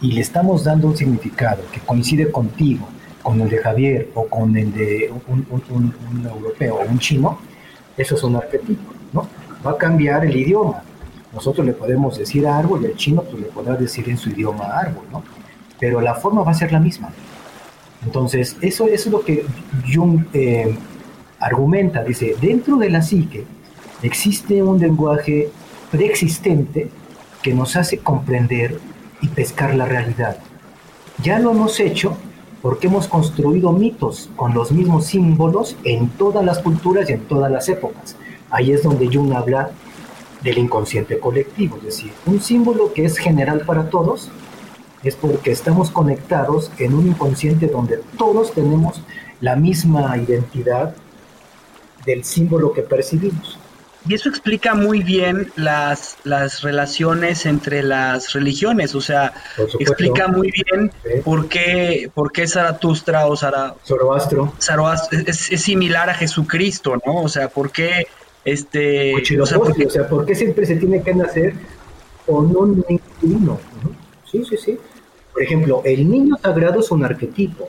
Speaker 2: y le estamos dando un significado que coincide contigo, con el de Javier o con el de un, un europeo o un chino, eso es un arquetipo, ¿no? Va a cambiar el idioma, nosotros le podemos decir árbol y el chino pues, le podrá decir en su idioma árbol, ¿no? Pero la forma va a ser la misma. Entonces, eso, es lo que Jung eh, argumenta. Dice, dentro de la psique existe un lenguaje preexistente que nos hace comprender y pescar la realidad. Ya lo hemos hecho porque hemos construido mitos con los mismos símbolos en todas las culturas y en todas las épocas. Ahí es donde Jung habla del inconsciente colectivo, es decir, un símbolo que es general para todos es porque estamos conectados en un inconsciente donde todos tenemos la misma identidad del símbolo que percibimos.
Speaker 1: Y eso explica muy bien las, las relaciones entre las religiones, o sea, explica muy bien por, qué, por qué Zaratustra o
Speaker 2: Zoroastro,
Speaker 1: es, es, similar a Jesucristo, ¿no? O sea, por qué este,
Speaker 2: o sea, porque, o sea, ¿por qué siempre se tiene que nacer con un niño? Sí, sí, sí. Por ejemplo, el niño sagrado es un arquetipo.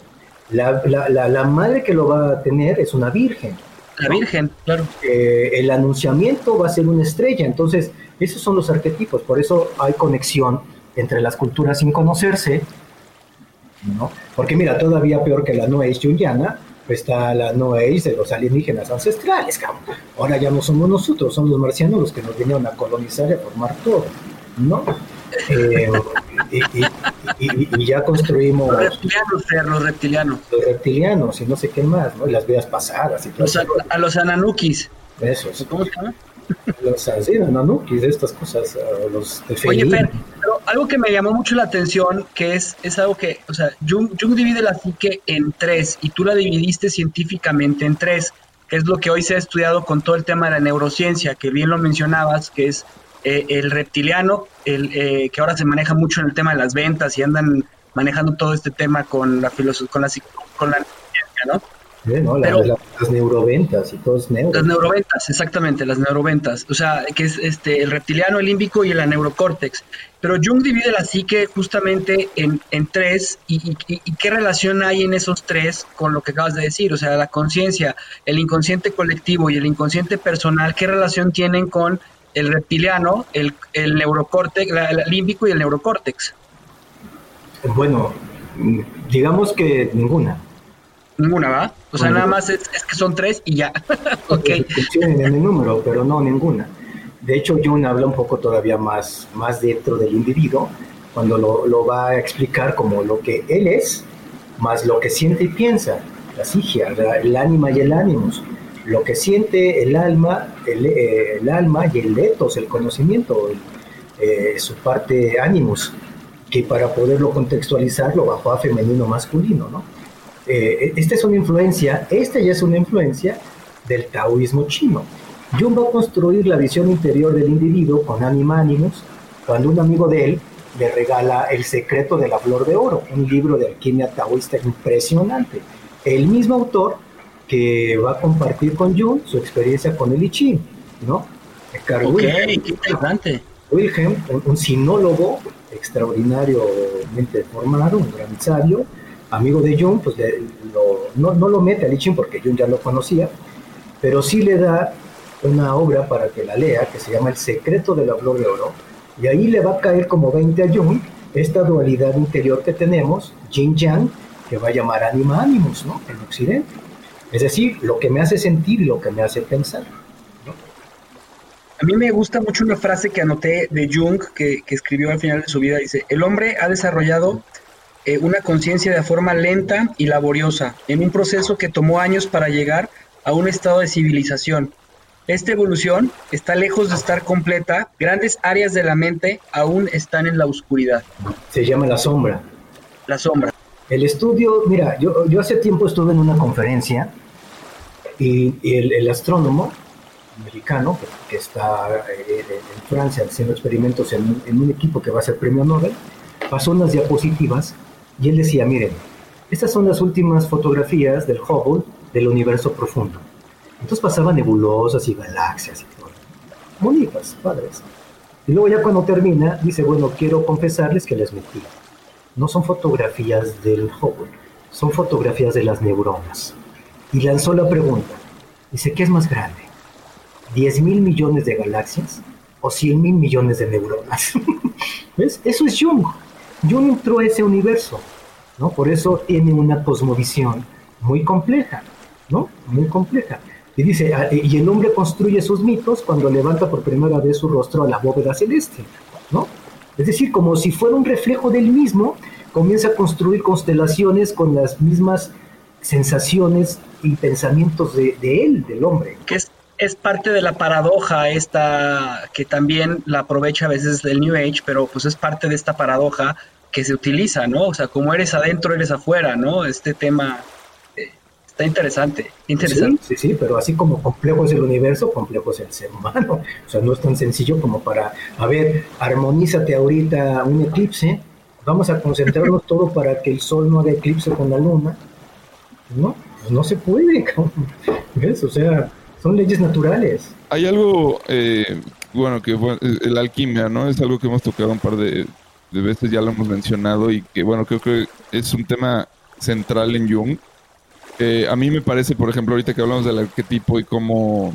Speaker 2: La, la, la, madre que lo va a tener es una virgen.
Speaker 1: La virgen, claro.
Speaker 2: Eh, el anunciamiento va a ser una estrella. Entonces, esos son los arquetipos. Por eso hay conexión entre las culturas sin conocerse. ¿no? Porque mira, todavía peor que la no es jungiana, está la No Age de los alienígenas ancestrales, cabrón. Ahora ya no somos nosotros, son los marcianos los que nos vinieron a colonizar y a formar todo, ¿no? Eh, y, ya construimos.
Speaker 1: Los reptilianos, los reptilianos.
Speaker 2: Los reptilianos y no sé qué más, ¿no? Y las vidas pasadas y todo.
Speaker 1: a, los ananukis.
Speaker 2: Eso. ¿Cómo se llama? Los así, ananukis, estas cosas. Los
Speaker 1: Oye, Fer, pero algo que me llamó mucho la atención, que es, es algo que, o sea, Jung, Jung divide la psique en tres y tú la dividiste científicamente en tres, que es lo que hoy se ha estudiado con todo el tema de la neurociencia, que bien lo mencionabas, que es eh, el reptiliano, el, eh, que ahora se maneja mucho en el tema de las ventas y andan manejando todo este tema con la filosofía, con la, con la ciencia, ¿no?
Speaker 2: las, neuroventas y todo es neuro.
Speaker 1: Las neuroventas, exactamente, las neuroventas. O sea, que es este el reptiliano, el límbico y la neurocórtex. Pero Jung divide la psique justamente en, en tres. Y, qué relación hay en esos tres con lo que acabas de decir? O sea, la conciencia, el inconsciente colectivo y el inconsciente personal, ¿qué relación tienen con el reptiliano, el, el neurocórtex, el límbico y el neurocórtex?
Speaker 2: Bueno, digamos que ninguna.
Speaker 1: Ninguna, ¿va? O sea, nada más es, que son tres y ya. ok.
Speaker 2: en el número, pero no ninguna. De hecho, Jung habla un poco todavía más, más dentro del individuo, cuando lo, lo, va a explicar como lo que él es, más lo que siente y piensa, la psigia, el ánima y el ánimos. Lo que siente el alma, el, eh, alma y el etos, el conocimiento, eh, su parte ánimos, que para poderlo contextualizar lo bajó a femenino masculino, ¿no? Eh, esta es una influencia, esta ya es una influencia del taoísmo chino. Jung va a construir la visión interior del individuo con anima ánimos cuando un amigo de él le regala El secreto de la flor de oro, un libro de alquimia taoísta impresionante. El mismo autor que va a compartir con Jung su experiencia con el I Ching, ¿no?
Speaker 1: Carl okay, qué interesante.
Speaker 2: Wilhelm, un, sinólogo extraordinariamente formado, un gran sabio, amigo de Jung, pues no, lo mete a Lichin porque Jung ya lo conocía, pero sí le da una obra para que la lea que se llama El secreto de la flor de oro, y ahí le va a caer como 20 a Jung esta dualidad interior que tenemos, Yin Yang, que va a llamar anima animus, ¿no? En Occidente. Es decir, lo que me hace sentir y lo que me hace pensar.
Speaker 1: A mí me gusta mucho una frase que anoté de Jung, que, que escribió al final de su vida. Dice, el hombre ha desarrollado eh, una conciencia de forma lenta y laboriosa, en un proceso que tomó años para llegar a un estado de civilización. Esta evolución está lejos de estar completa, grandes áreas de la mente aún están en la oscuridad.
Speaker 2: Se llama la sombra.
Speaker 1: La sombra.
Speaker 2: El estudio, mira, yo, yo hace tiempo estuve en una conferencia y, el, astrónomo americano que, está eh, en Francia haciendo experimentos en, en, un equipo que va a ser premio Nobel, pasó unas diapositivas y él decía, miren, estas son las últimas fotografías del Hubble del universo profundo. Entonces pasaban nebulosas y galaxias y todo. Bonitas, padres. Y luego ya cuando termina, dice, bueno, quiero confesarles que les metí. No son fotografías del Hubble, son fotografías de las neuronas. Y lanzó la pregunta. Dice, ¿qué es más grande? ¿10 mil millones de galaxias o 100 mil millones de neuronas? ¿Ves? Eso es Jung. Jung entró a ese universo, ¿no? Por eso tiene una cosmovisión muy compleja, ¿no? Muy compleja. Y dice, ah, y el hombre construye sus mitos cuando levanta por primera vez su rostro a la bóveda celeste, ¿no? Es decir, como si fuera un reflejo del mismo, comienza a construir constelaciones con las mismas sensaciones y pensamientos de, él, del hombre.
Speaker 1: Que es, es, parte de la paradoja esta, que también la aprovecha a veces del New Age, pero pues es parte de esta paradoja que se utiliza, ¿no? O sea, como eres adentro, eres afuera, ¿no? Este tema eh, está interesante, interesante.
Speaker 2: Sí, sí, pero así como complejo es el universo, complejo es el ser humano. O sea, no es tan sencillo como para, a ver, armonízate ahorita un eclipse, vamos a concentrarnos todo para que el sol no haga eclipse con la luna. No, pues no se puede, ¿ves? O sea, son leyes naturales.
Speaker 3: Hay algo, eh, bueno, que la alquimia, ¿no? Es algo que hemos tocado un par de, veces ya lo hemos mencionado y que bueno, creo que es un tema central en Jung. a mí me parece, por ejemplo, ahorita que hablamos del arquetipo y cómo...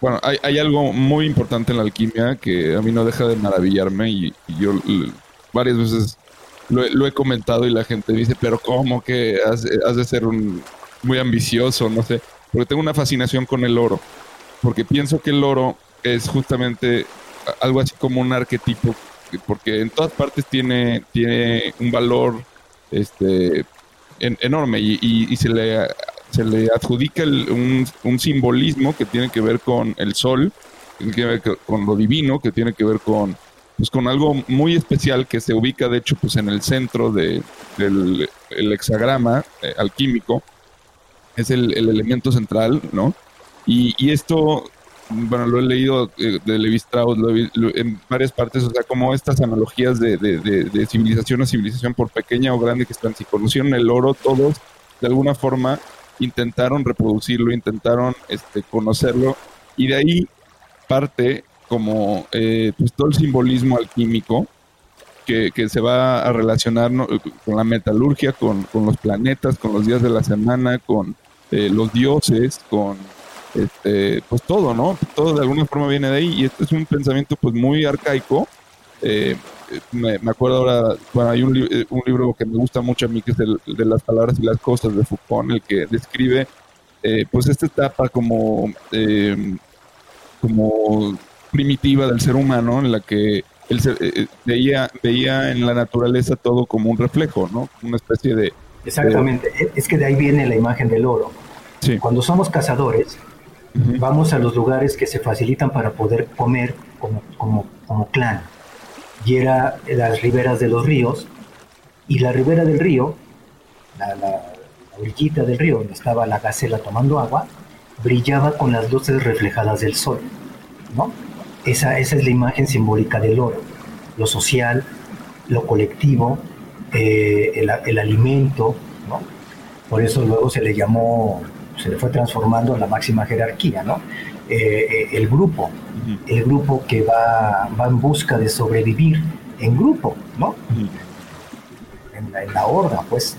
Speaker 3: Bueno, hay, hay, algo muy importante en la alquimia que a mí no deja de maravillarme y, yo varias veces lo, he comentado y la gente dice, pero ¿cómo que has, de ser un muy ambicioso? No sé, porque tengo una fascinación con el oro, porque pienso que el oro es justamente algo así como un arquetipo porque en todas partes tiene, tiene un valor este, enorme y, se, le, se le adjudica un, simbolismo que tiene que ver con el sol, que tiene que ver con lo divino, que tiene que ver con, pues, con algo muy especial que se ubica de hecho pues, en el centro de, del hexagrama eh, alquímico. Es el, el, elemento central, ¿no? Y, y esto bueno, lo he leído eh, de Levi Strauss en varias partes, o sea, como estas analogías de, de, civilización a civilización, por pequeña o grande que están, si conocieron el oro, todos de alguna forma intentaron reproducirlo, intentaron este, conocerlo, y de ahí parte como eh, pues todo el simbolismo alquímico que, se va a relacionar con la metalurgia, con, los planetas, con los días de la semana, con eh, los dioses, con este, pues todo, ¿no? Todo de alguna forma viene de ahí y este es un pensamiento pues muy arcaico. Eh, me, acuerdo ahora, bueno, hay un, un, libro que me gusta mucho a mí que es el, de las palabras y las cosas de Foucault, el que describe pues esta etapa como como primitiva del ser humano en la que él eh, eh, veía, veía en la naturaleza todo como un reflejo, ¿no? Una especie de...
Speaker 2: Exactamente, es que de ahí viene la imagen del oro. Cuando somos cazadores, vamos a los lugares que se facilitan para poder comer como, como, como clan. Y era las riberas de los ríos, y la ribera del río, la, la, orillita del río donde estaba la gacela tomando agua, brillaba con las luces reflejadas del sol, ¿no? Esa, esa es la imagen simbólica del oro, lo social, lo colectivo, eh, el, alimento, ¿no? Por eso luego se le llamó, se le fue transformando en la máxima jerarquía, ¿no? Eh, eh, el grupo, el grupo que va, va en busca de sobrevivir en grupo, ¿no? en, la, en, la, horda, pues.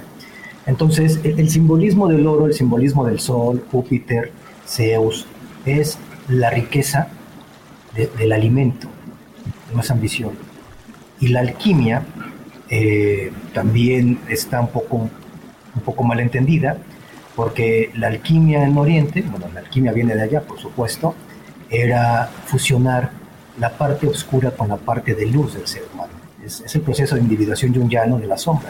Speaker 2: Entonces, el, simbolismo del oro, el simbolismo del sol, Júpiter, Zeus, es la riqueza del alimento, no es ambición. Y la alquimia eh, también está un poco, un poco mal entendida, porque la alquimia en Oriente, bueno, la alquimia viene de allá, por supuesto, era fusionar la parte oscura con la parte de luz del ser humano. Es, el proceso de individuación junguiano de la sombra.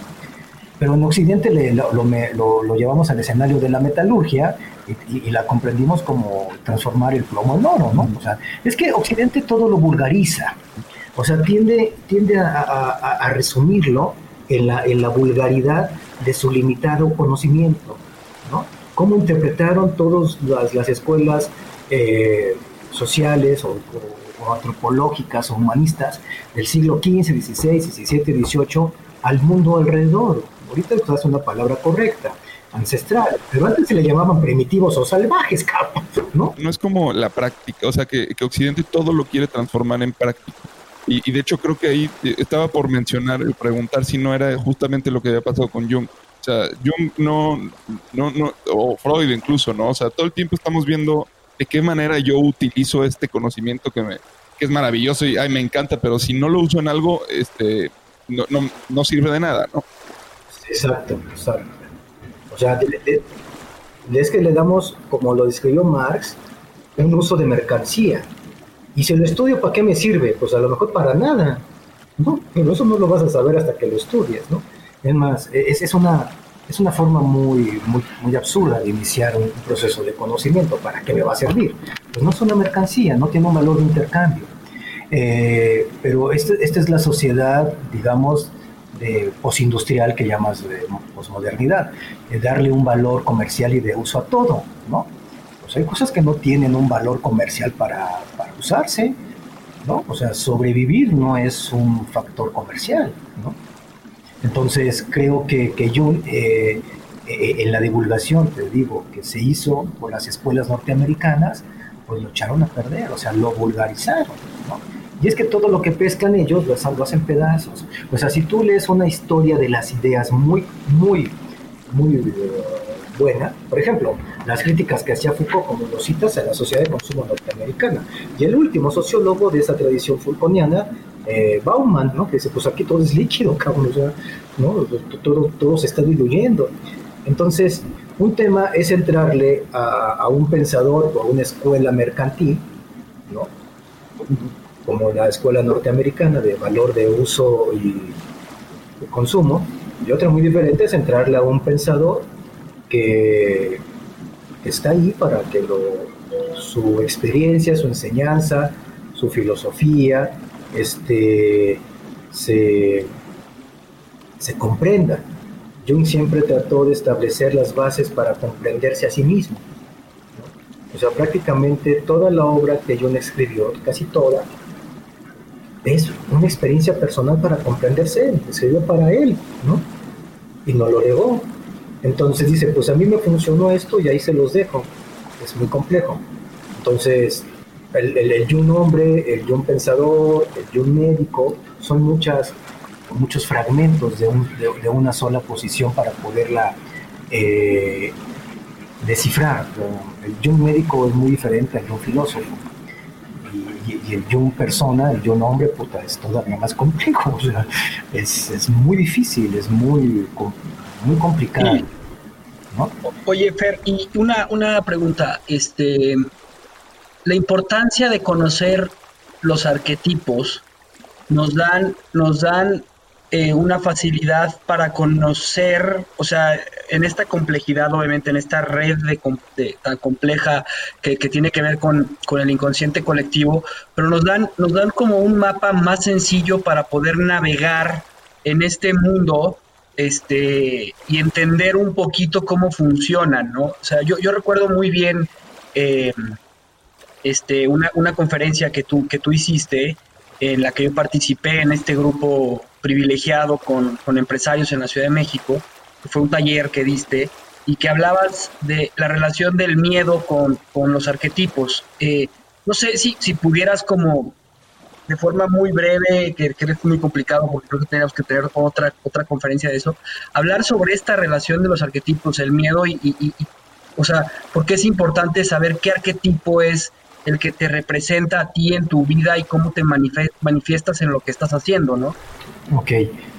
Speaker 2: Pero en Occidente lo, lo, llevamos al escenario de la metalurgia y, la comprendimos como transformar el plomo en oro, ¿no? O sea, es que Occidente todo lo vulgariza, o sea, tiende, tiende a, resumirlo en la, en la vulgaridad de su limitado conocimiento, ¿no? Cómo interpretaron todas las, escuelas eh, sociales o, antropológicas o humanistas del siglo XV, XVI, XVII, XVIII al mundo alrededor. Ahorita es una palabra correcta ancestral, pero antes se le llamaban primitivos o salvajes, ¿no?
Speaker 3: No es como la práctica, o sea, que, que Occidente todo lo quiere transformar en práctica. Y, de hecho creo que ahí eh, estaba por mencionar, preguntar si no era justamente lo que había pasado con Jung. O sea, Jung no, no, no, o Freud incluso, ¿no? O sea, todo el tiempo estamos viendo de qué manera yo utilizo este conocimiento que me que es maravilloso y ay, me encanta, pero si no lo uso en algo, este, no, no, no sirve de nada, ¿no?
Speaker 2: Exacto, exacto. O sea, es que le damos, como lo describió Marx, un uso de mercancía. Y si lo estudio, ¿para qué me sirve? Pues a lo mejor para nada. ¿no? Pero eso no lo vas a saber hasta que lo estudies, ¿no? Es más, es, es una, es una forma muy, muy, muy absurda de iniciar un proceso de conocimiento. ¿Para qué me va a servir? Pues no es una mercancía, no tiene un valor de intercambio. Eh, pero esta este es la sociedad, digamos, de posindustrial que llamas de posmodernidad, de darle un valor comercial y de uso a todo, ¿no? Pues hay cosas que no tienen un valor comercial para, para usarse, ¿no? O sea, sobrevivir no es un factor comercial, ¿no? Entonces creo que, que eh, eh, en la divulgación, te digo, que se hizo por las escuelas norteamericanas, pues lo echaron a perder, o sea, lo vulgarizaron, ¿no? Y es que todo lo que pescan ellos lo hacen pedazos. O sea, si tú lees una historia de las ideas muy, muy, muy eh, buena, por ejemplo, las críticas que hacía Foucault, como lo citas, a la sociedad de consumo norteamericana. Y el último sociólogo de esa tradición fulconiana, eh, Bauman, ¿no? que dice, pues aquí todo es líquido, cabrón, o sea, ¿no? todo, todo se está diluyendo. Entonces, un tema es entrarle a, a un pensador o a una escuela mercantil, ¿no? Como la escuela norteamericana de valor de uso y consumo, y otra muy diferente es entrarle a un pensador que está ahí para que su experiencia, su enseñanza, su filosofía, este, se, se comprenda. Jung siempre trató de establecer las bases para comprenderse a sí mismo. O sea, prácticamente toda la obra que Jung escribió, casi toda, es una experiencia personal para comprenderse él, escribió para él, ¿no? Y no lo negó. Entonces dice, pues a mí me funcionó esto y ahí se los dejo. Es muy complejo. Entonces, el, el, hombre, el Jung pensador, el Jung médico, son muchas, muchos fragmentos de, una sola posición para poderla eh, descifrar. El Jung médico es muy diferente al Jung filósofo. Y, el Jung persona, el Jung hombre, puta, es todavía más complejo. es, es, muy difícil, es muy, muy complicado.
Speaker 1: Oye, Fer, y una, una pregunta, este, la importancia de conocer los arquetipos nos dan, nos dan eh, una facilidad para conocer, o sea, en esta complejidad, obviamente, en esta red de, tan compleja que, tiene que ver con, el inconsciente colectivo, pero nos dan, nos dan como un mapa más sencillo para poder navegar en este mundo este, y entender un poquito cómo funcionan, ¿no? O sea, yo, recuerdo muy bien eh, este, una, una, conferencia que tú, que tú hiciste en la que yo participé en este grupo privilegiado con, con empresarios en la Ciudad de México, que fue un taller que diste y que hablabas de la relación del miedo con, con los arquetipos. Eh, no sé si, si pudieras como de forma muy breve, que, que, es muy complicado porque creo que tenemos que tener otra, otra conferencia de eso, hablar sobre esta relación de los arquetipos, el miedo y, y, o sea, porque es importante saber qué arquetipo es el que te representa a ti en tu vida y cómo te manifiestas en lo que estás haciendo, ¿no?
Speaker 2: Ok,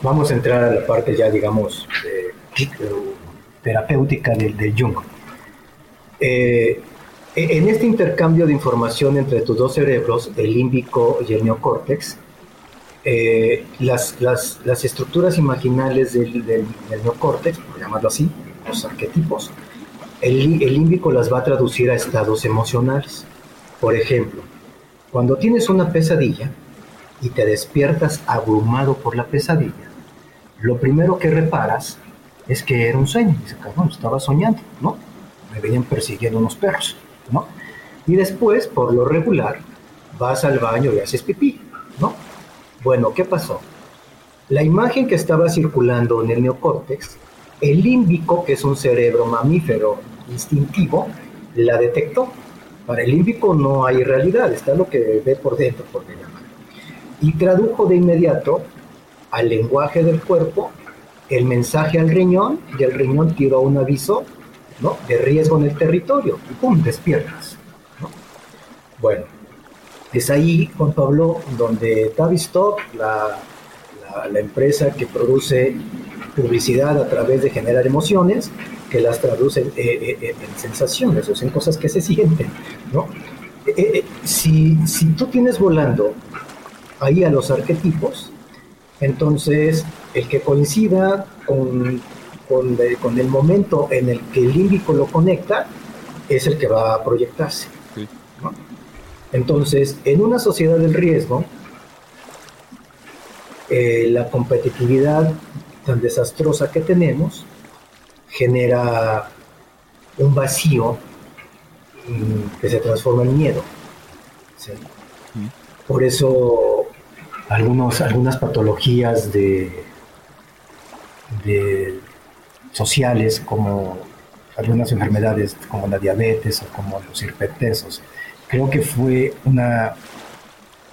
Speaker 2: vamos a entrar a la parte ya, digamos, terapéutica del, Jung. Eh, e-, en este intercambio de información entre tus dos cerebros, el límbico y el neocórtex, eh, las, estructuras imaginales del, del, neocórtex, por llamarlo así, los arquetipos, el, el límbico las va a traducir a estados emocionales. Por ejemplo, cuando tienes una pesadilla y te despiertas abrumado por la pesadilla, lo primero que reparas es que era un sueño. Dice, cabrón, estaba soñando, ¿no? Me venían persiguiendo unos perros. ¿no? Y después, por lo regular, vas al baño y haces pipí, ¿no? Bueno, ¿qué pasó? La imagen que estaba circulando en el neocórtex, el límbico, que es un cerebro mamífero instintivo, la detectó. Para el límbico no hay realidad, está lo que ve por dentro, por llamar. Y tradujo de inmediato al lenguaje del cuerpo el mensaje al riñón y el riñón tiró un aviso de riesgo en el territorio y ¡pum! despiertas. Bueno, es ahí, Juan Pablo, donde Tavistock, la, empresa que produce publicidad a través de generar emociones, que las traduce eh, eh, eh, en sensaciones, o sea, en cosas que se sienten, ¿no? si, si tú tienes volando ahí a los arquetipos, entonces el que coincida con con, el momento en el que el límbico lo conecta, es el que va a proyectarse. Entonces, en una sociedad del riesgo, eh, la competitividad tan desastrosa que tenemos genera un vacío mm, que se transforma en miedo. Por eso algunos, algunas patologías de, de sociales como algunas enfermedades como la diabetes o como los hipertensos. Creo que fue una,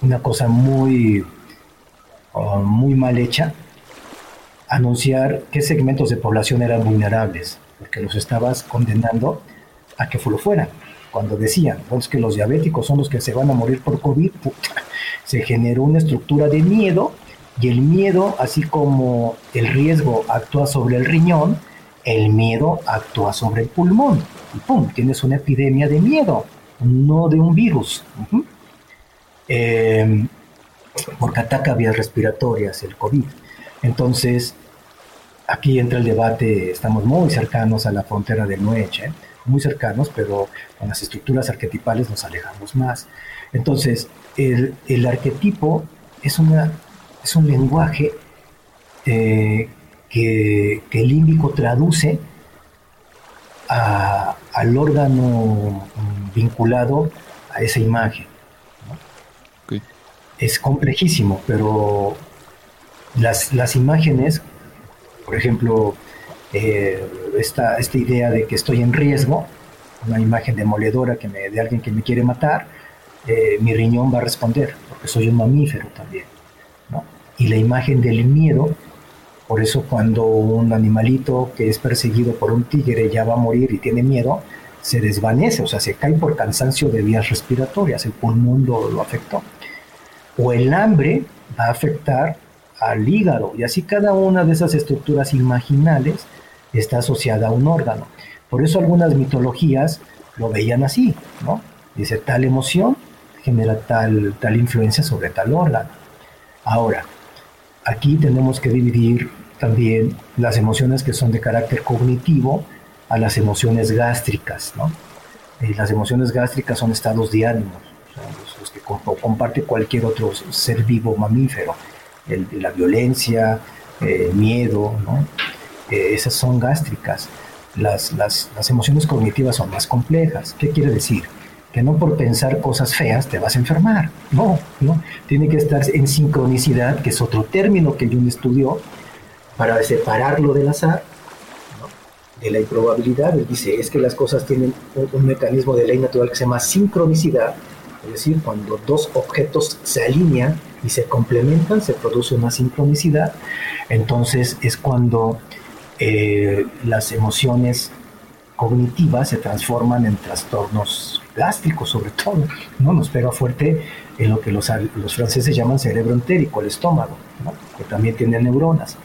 Speaker 2: una cosa muy, uh, muy mal hecha anunciar qué segmentos de población eran vulnerables, porque los estabas condenando a que lo fueran. Cuando decían, que los diabéticos son los que se van a morir por COVID, se generó una estructura de miedo y el miedo, así como el riesgo actúa sobre el riñón, el miedo actúa sobre el pulmón y ¡pum! Tienes una epidemia de miedo, no de un virus. Em, porque ataca vías respiratorias el COVID. Entonces, aquí entra el debate, estamos muy cercanos a la frontera del Nueche, muy cercanos, pero con las estructuras arquetipales nos alejamos más. Entonces, el, arquetipo es, una, es un lenguaje eh, que, el límbico traduce al órgano vinculado a esa imagen. Es complejísimo, pero las, imágenes, por ejemplo, eh, esta, esta idea de que estoy en riesgo, una imagen demoledora que de alguien que me quiere matar, eh, mi riñón va a responder, porque soy un mamífero también. Y la imagen del miedo, por eso cuando un animalito que es perseguido por un tigre ya va a morir y tiene miedo, se desvanece, o sea, se cae por cansancio de vías respiratorias, el pulmón lo, lo afectó. O el hambre va a afectar al hígado, y así cada una de esas estructuras imaginales está asociada a un órgano. Por eso algunas mitologías lo veían así, ¿no? Dice, tal emoción genera tal, tal influencia sobre tal órgano. Ahora, aquí tenemos que dividir también las emociones que son de carácter cognitivo a las emociones gástricas, ¿no? Las emociones gástricas son estados de ánimo, los, que comparte cualquier otro ser vivo mamífero, la violencia, el miedo. Eh, esas son gástricas. Las, las, las emociones cognitivas son más complejas. ¿Qué quiere decir? que no por pensar cosas feas te vas a enfermar. No, no. Tiene que estar en sincronicidad, que es otro término que Jung estudió para separarlo del azar, de la improbabilidad. Él dice, es que las cosas tienen un, mecanismo de ley natural que se llama sincronicidad, es decir, cuando dos objetos se alinean y se complementan, se produce una sincronicidad. Entonces es cuando eh, las emociones cognitivas se transforman en trastornos gástricos sobre todo, ¿no? Nos pega fuerte en lo que los, los franceses llaman cerebro entérico, el estómago, que también tiene neuronas.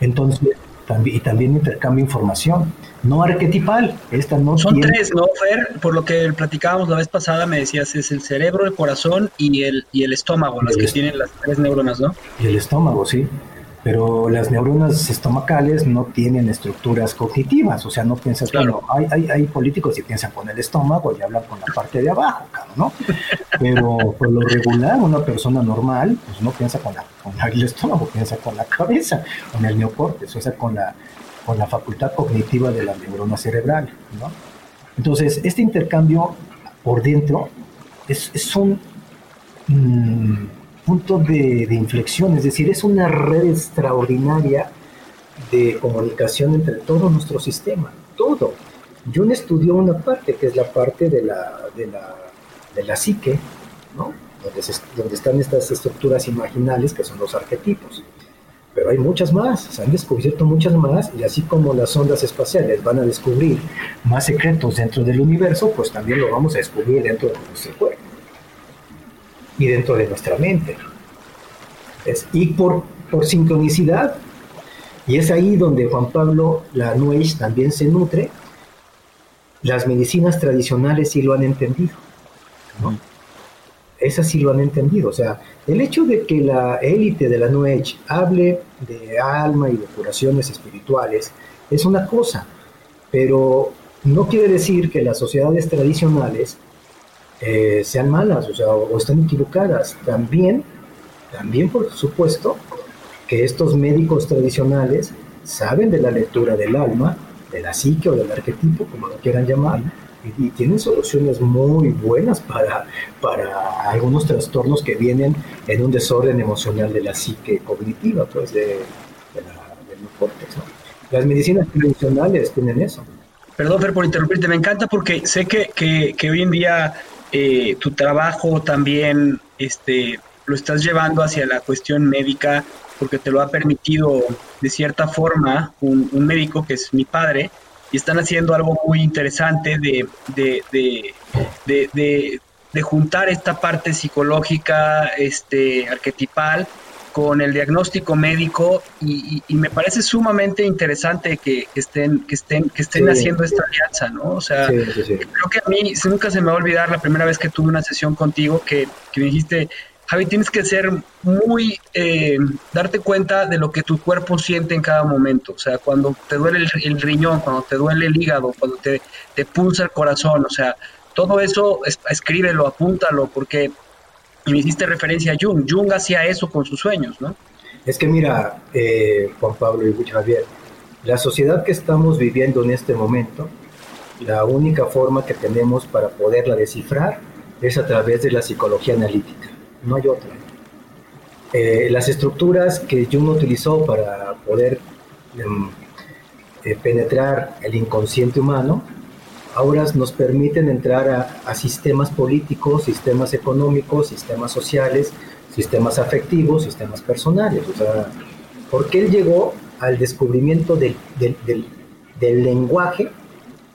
Speaker 2: Entonces, también, y también intercambia información, no arquetipal, esta no
Speaker 1: Son tres, ¿no, Fer? Por lo que platicábamos la vez pasada, me decías, es el cerebro, el corazón y el, y el estómago, las que tienen las tres neuronas, ¿no?
Speaker 2: Y el estómago, sí pero las neuronas estomacales no tienen estructuras cognitivas, o sea, no piensas, claro. hay, hay, hay, políticos que piensan con el estómago y hablan con la parte de abajo, ¿no? Pero por lo regular, una persona normal, pues no piensa con, la, con el estómago, piensa con la cabeza, con el neocortes, o sea, con la, con la facultad cognitiva de la neurona cerebral, ¿no? Entonces, este intercambio por dentro es, es un... Mmm, punto de, inflexión, es decir, es una red extraordinaria de comunicación entre todo nuestro sistema, todo. Jung estudió una parte, que es la parte de la, de la, de la psique, ¿no? donde, donde están estas estructuras imaginales que son los arquetipos. Pero hay muchas más, se han descubierto muchas más, y así como las ondas espaciales van a descubrir más secretos dentro del universo, pues también lo vamos a descubrir dentro de nuestro cuerpo y dentro de nuestra mente. y por, por sincronicidad, y es ahí donde Juan Pablo la también se nutre, las medicinas tradicionales sí lo han entendido. ¿no? Esas sí lo han entendido. O sea, el hecho de que la élite de la New hable de alma y de curaciones espirituales es una cosa, pero no quiere decir que las sociedades tradicionales eh, sean malas, o sea, o, están equivocadas. También, también por supuesto, que estos médicos tradicionales saben de la lectura del alma, de la psique o del arquetipo, como lo quieran llamar, y, tienen soluciones muy buenas para, para algunos trastornos que vienen en un desorden emocional de la psique cognitiva, pues de, de la, Las medicinas tradicionales tienen eso.
Speaker 1: Perdón, Fer, por interrumpirte, me encanta porque sé que, que, que hoy en día eh, tu trabajo también este, lo estás llevando hacia la cuestión médica porque te lo ha permitido de cierta forma un, médico que es mi padre y están haciendo algo muy interesante de, de, de, de juntar esta parte psicológica, este, arquetipal, con el diagnóstico médico y, me parece sumamente interesante que, estén que estén que estén haciendo esta alianza, ¿no? O sea, creo que a mí nunca se me va a olvidar la primera vez que tuve una sesión contigo que, me dijiste, Javi, tienes que ser muy, eh, darte cuenta de lo que tu cuerpo siente en cada momento. O sea, cuando te duele el, riñón, cuando te duele el hígado, cuando te, te pulsa el corazón, o sea, todo eso escríbelo, apúntalo, porque y me hiciste referencia a Jung. Jung hacía eso con sus sueños, ¿no?
Speaker 2: Es que mira, eh, Juan Pablo y Javier, la sociedad que estamos viviendo en este momento, la única forma que tenemos para poderla descifrar es a través de la psicología analítica. No hay otra. Eh, las estructuras que Jung utilizó para poder em, eh, penetrar el inconsciente humano, ahora nos permiten entrar a, sistemas políticos, sistemas económicos, sistemas sociales, sistemas afectivos, sistemas personales. O sea, porque él llegó al descubrimiento del, del lenguaje,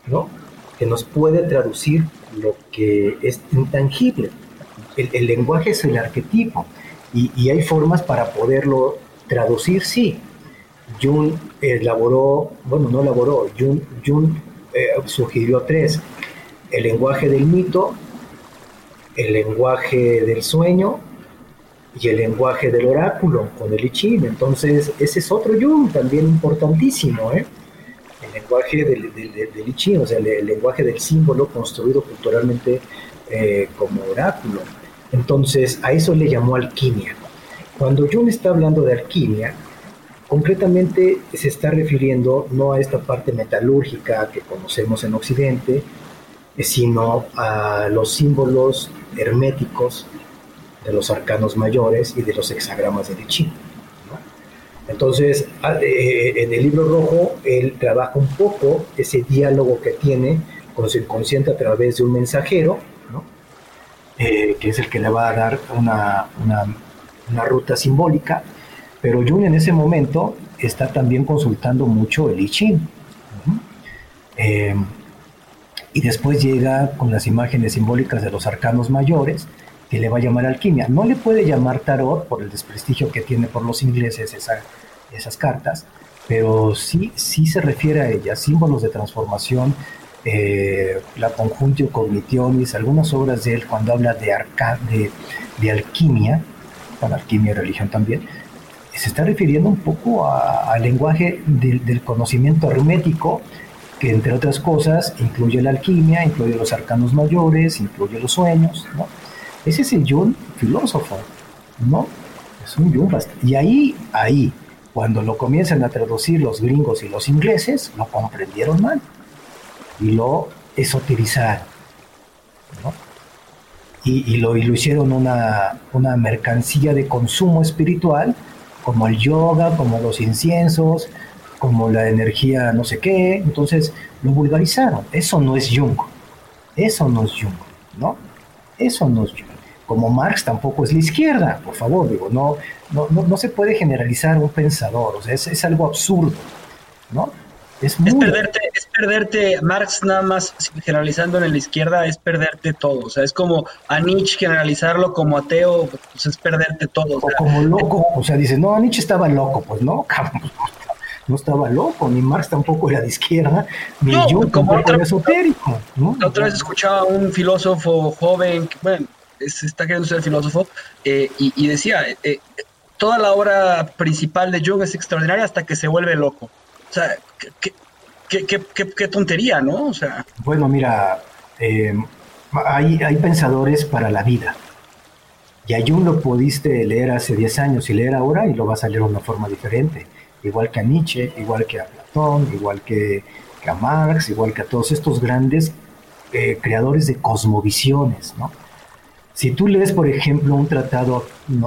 Speaker 2: ¿no? Que nos puede traducir lo que es intangible. El, lenguaje es el arquetipo y, hay formas para poderlo traducir, sí. Jung elaboró, bueno, no elaboró, Jung, Jung eh, sugirió tres. El lenguaje del mito, el lenguaje del sueño y el lenguaje del oráculo con el I Ching. Entonces, ese es otro Jung también importantísimo, ¿eh? el lenguaje del, del, o sea, el, lenguaje del símbolo construido culturalmente eh, como oráculo. Entonces, a eso le llamó alquimia. Cuando Jung está hablando de alquimia, concretamente se está refiriendo no a esta parte metalúrgica que conocemos en Occidente, eh, sino a los símbolos herméticos de los arcanos mayores y de los hexagramas de Ching. Entonces, ah, eh, en el libro rojo, él trabaja un poco ese diálogo que tiene con su inconsciente a través de un mensajero, eh, que es el que le va a dar una, ruta simbólica, pero Jung en ese momento está también consultando mucho el I Ching. Eh, y después llega con las imágenes simbólicas de los arcanos mayores, que le va a llamar alquimia. No le puede llamar tarot por el desprestigio que tiene por los ingleses esas cartas, pero sí, sí se refiere a ellas, símbolos de transformación, eh, la conjuntio cognitionis, algunas obras de él cuando habla de, arca, de, alquimia, para alquimia y religión también, se está refiriendo un poco al lenguaje del, conocimiento hermético, que entre otras cosas incluye la alquimia, incluye los arcanos mayores, incluye los sueños. Ese es el Jung filósofo, ¿no? Es un Jung Y ahí, ahí, cuando lo comienzan a traducir los gringos y los ingleses, lo comprendieron mal y lo esoterizaron, ¿no? Y, lo, y lo, hicieron una, una mercancía de consumo espiritual, como el yoga, como los inciensos, como la energía no sé qué, entonces lo vulgarizaron. Eso no es Jung, eso no es Jung, ¿no? Eso no es Jung como Marx tampoco es la izquierda, por favor, digo, no, no, no, se puede generalizar un pensador, o sea, es, algo absurdo, ¿no?
Speaker 1: Es, perderte, es perderte, Marx nada más generalizando en la izquierda es perderte todo, o sea, es como a Nietzsche generalizarlo como ateo, pues es perderte todo.
Speaker 2: O, como loco, o sea, dice, no, Nietzsche estaba loco, pues no, cabrón, no estaba loco, ni Marx tampoco era de izquierda, ni yo como era esotérico. ¿no?
Speaker 1: otra vez escuchaba a un filósofo joven, bueno, se está queriendo ser filósofo, eh, y, decía, eh, toda la obra principal de Jung es extraordinaria hasta que se vuelve loco. O sea, qué, tontería, ¿no? O sea.
Speaker 2: Bueno, mira, eh, hay, hay pensadores para la vida. Y a Jung lo pudiste leer hace 10 años y leer ahora y lo vas a leer de una forma diferente. Igual que a Nietzsche, igual que a Platón, igual que, a Marx, igual que a todos estos grandes creadores de cosmovisiones, ¿no? Si tú lees, por ejemplo, un tratado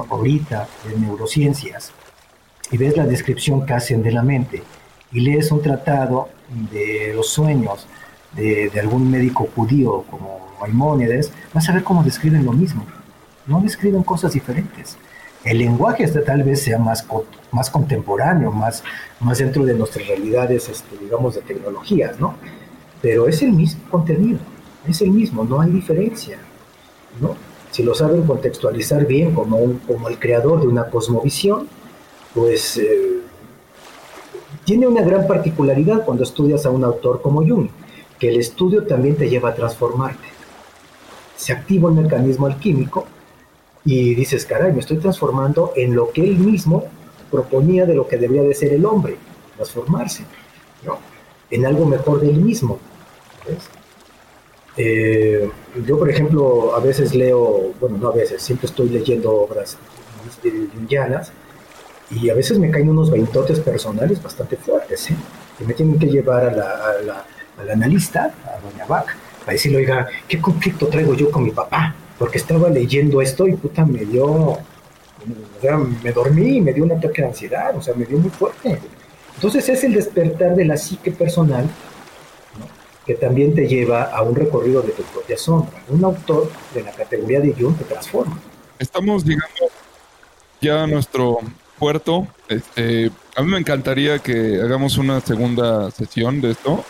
Speaker 2: ahorita de neurociencias y ves la descripción que hacen de la mente, y lees un tratado de los sueños de, algún médico judío como Maimónides, vas a ver cómo describen lo mismo. No describen cosas diferentes. El lenguaje este tal vez sea más, más contemporáneo, más, más dentro de nuestras realidades, este, digamos, de tecnologías, ¿no? Pero es el mismo contenido, es el mismo, no hay diferencia, ¿no? si lo saben contextualizar bien como, como el creador de una cosmovisión, pues eh, tiene una gran particularidad cuando estudias a un autor como Jung, que el estudio también te lleva a transformarte. Se activa un mecanismo alquímico y dices, caray, me estoy transformando en lo que él mismo proponía de lo que debería de ser el hombre, transformarse, ¿no? en algo mejor de él mismo. ¿ves? Eh, yo, por ejemplo, a veces leo, bueno, no a veces, siempre estoy leyendo obras y a veces me caen unos veintotes personales bastante fuertes, ¿eh? Y me tienen que llevar a la, al analista, a doña Bach, para decirle, oiga, ¿qué conflicto traigo yo con mi papá? Porque estaba leyendo esto y puta, me dio, o sea, me dormí me dio un ataque de ansiedad, o sea, me dio muy fuerte. Entonces es el despertar de la psique personal que también te lleva a un recorrido de tu propia sombra. Un autor de la categoría de Jung te transforma.
Speaker 3: Estamos llegando ya a nuestro puerto. Este, a mí me encantaría que hagamos una segunda sesión de esto.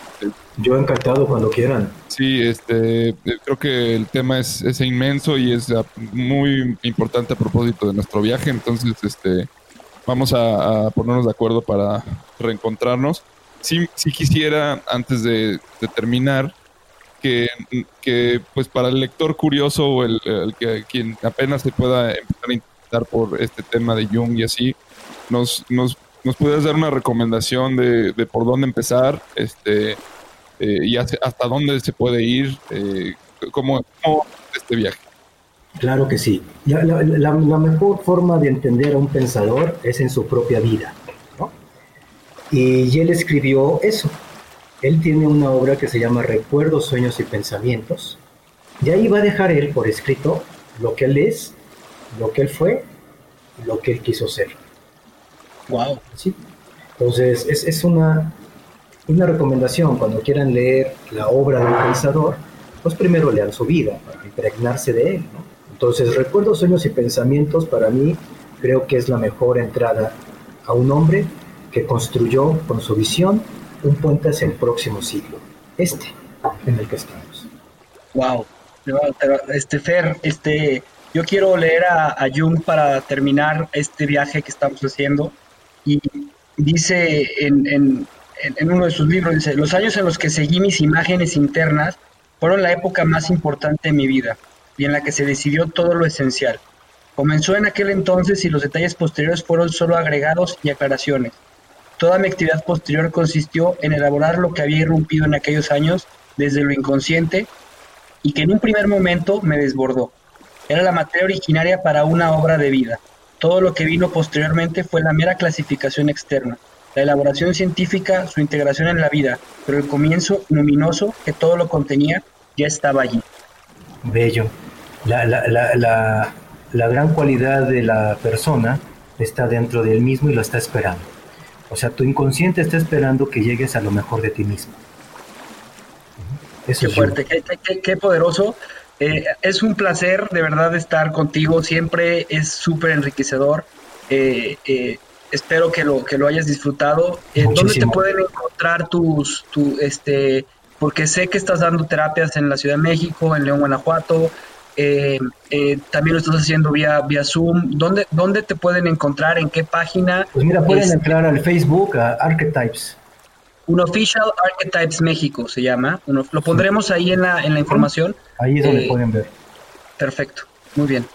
Speaker 2: Yo encantado cuando quieran.
Speaker 3: Sí, este, creo que el tema es, es inmenso y es muy importante a propósito de nuestro viaje. Entonces, este, vamos a, ponernos de acuerdo para reencontrarnos. Sí, sí quisiera, antes de, terminar, que, que, pues para el lector curioso o el, que quien apenas se pueda empezar a por este tema de Jung y así, nos, nos, nos puedes dar una recomendación de, de por dónde empezar este, eh, y hasta dónde se puede ir, eh, cómo, cómo este viaje.
Speaker 2: Claro que sí. La, la, mejor forma de entender a un pensador es en su propia vida. ¿no? Y él escribió eso. Él tiene una obra que se llama Recuerdos, Sueños y Pensamientos. Y ahí va a dejar él por escrito lo que él es, lo que él fue, lo que él quiso ser.
Speaker 1: Wow.
Speaker 2: ¿Sí? Entonces, es, es una, una recomendación cuando quieran leer la obra de un pensador, pues primero lean su vida para impregnarse de él. ¿no? Entonces, recuerdos, sueños y pensamientos para mí creo que es la mejor entrada a un hombre que construyó con su visión un puente hacia el próximo siglo, este en el que estamos.
Speaker 1: Wow, este Fer, este, yo quiero leer a, a Jung para terminar este viaje que estamos haciendo y dice en, en, uno de sus libros, dice, los años en los que seguí mis imágenes internas fueron la época más importante de mi vida y en la que se decidió todo lo esencial. Comenzó en aquel entonces y los detalles posteriores fueron solo agregados y aclaraciones. Toda mi actividad posterior consistió en elaborar lo que había irrumpido en aquellos años desde lo inconsciente y que en un primer momento me desbordó. Era la materia originaria para una obra de vida. Todo lo que vino posteriormente fue la mera clasificación externa, la elaboración científica, su integración en la vida, pero el comienzo luminoso que todo lo contenía ya estaba allí.
Speaker 2: Bello la, la, la, la, gran cualidad de la persona está dentro de él mismo y lo está esperando. O sea, tu inconsciente está esperando que llegues a lo mejor de ti mismo.
Speaker 1: Eso qué fuerte, qué, poderoso. Eh, es un placer de verdad estar contigo, siempre es súper enriquecedor. Eh, eh, espero que lo, que lo hayas disfrutado. ¿Dónde te pueden encontrar tus, tu, este, porque sé que estás dando terapias en la Ciudad de México, en León, Guanajuato, eh, eh, también lo estás haciendo vía, vía Zoom. ¿Dónde, ¿Dónde te pueden encontrar? ¿En qué página?
Speaker 2: Pues mira, pueden entrar al Facebook, a Archetypes.
Speaker 1: Un Official Archetypes México se llama. lo pondremos ahí en la, en la información.
Speaker 2: Ahí es donde eh, pueden ver.
Speaker 1: Perfecto, muy bien.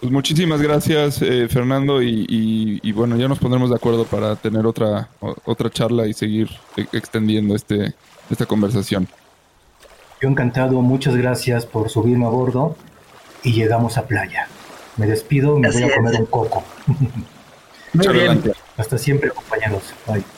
Speaker 3: Pues muchísimas gracias, Fernando, y, bueno, ya nos pondremos de acuerdo para tener otra, otra charla y seguir e, extendiendo este, esta conversación.
Speaker 2: Yo encantado, muchas gracias por subirme a bordo y llegamos a playa. Me despido, me voy a comer un coco.
Speaker 1: Muy bien.
Speaker 2: Hasta siempre, compañeros. Bye.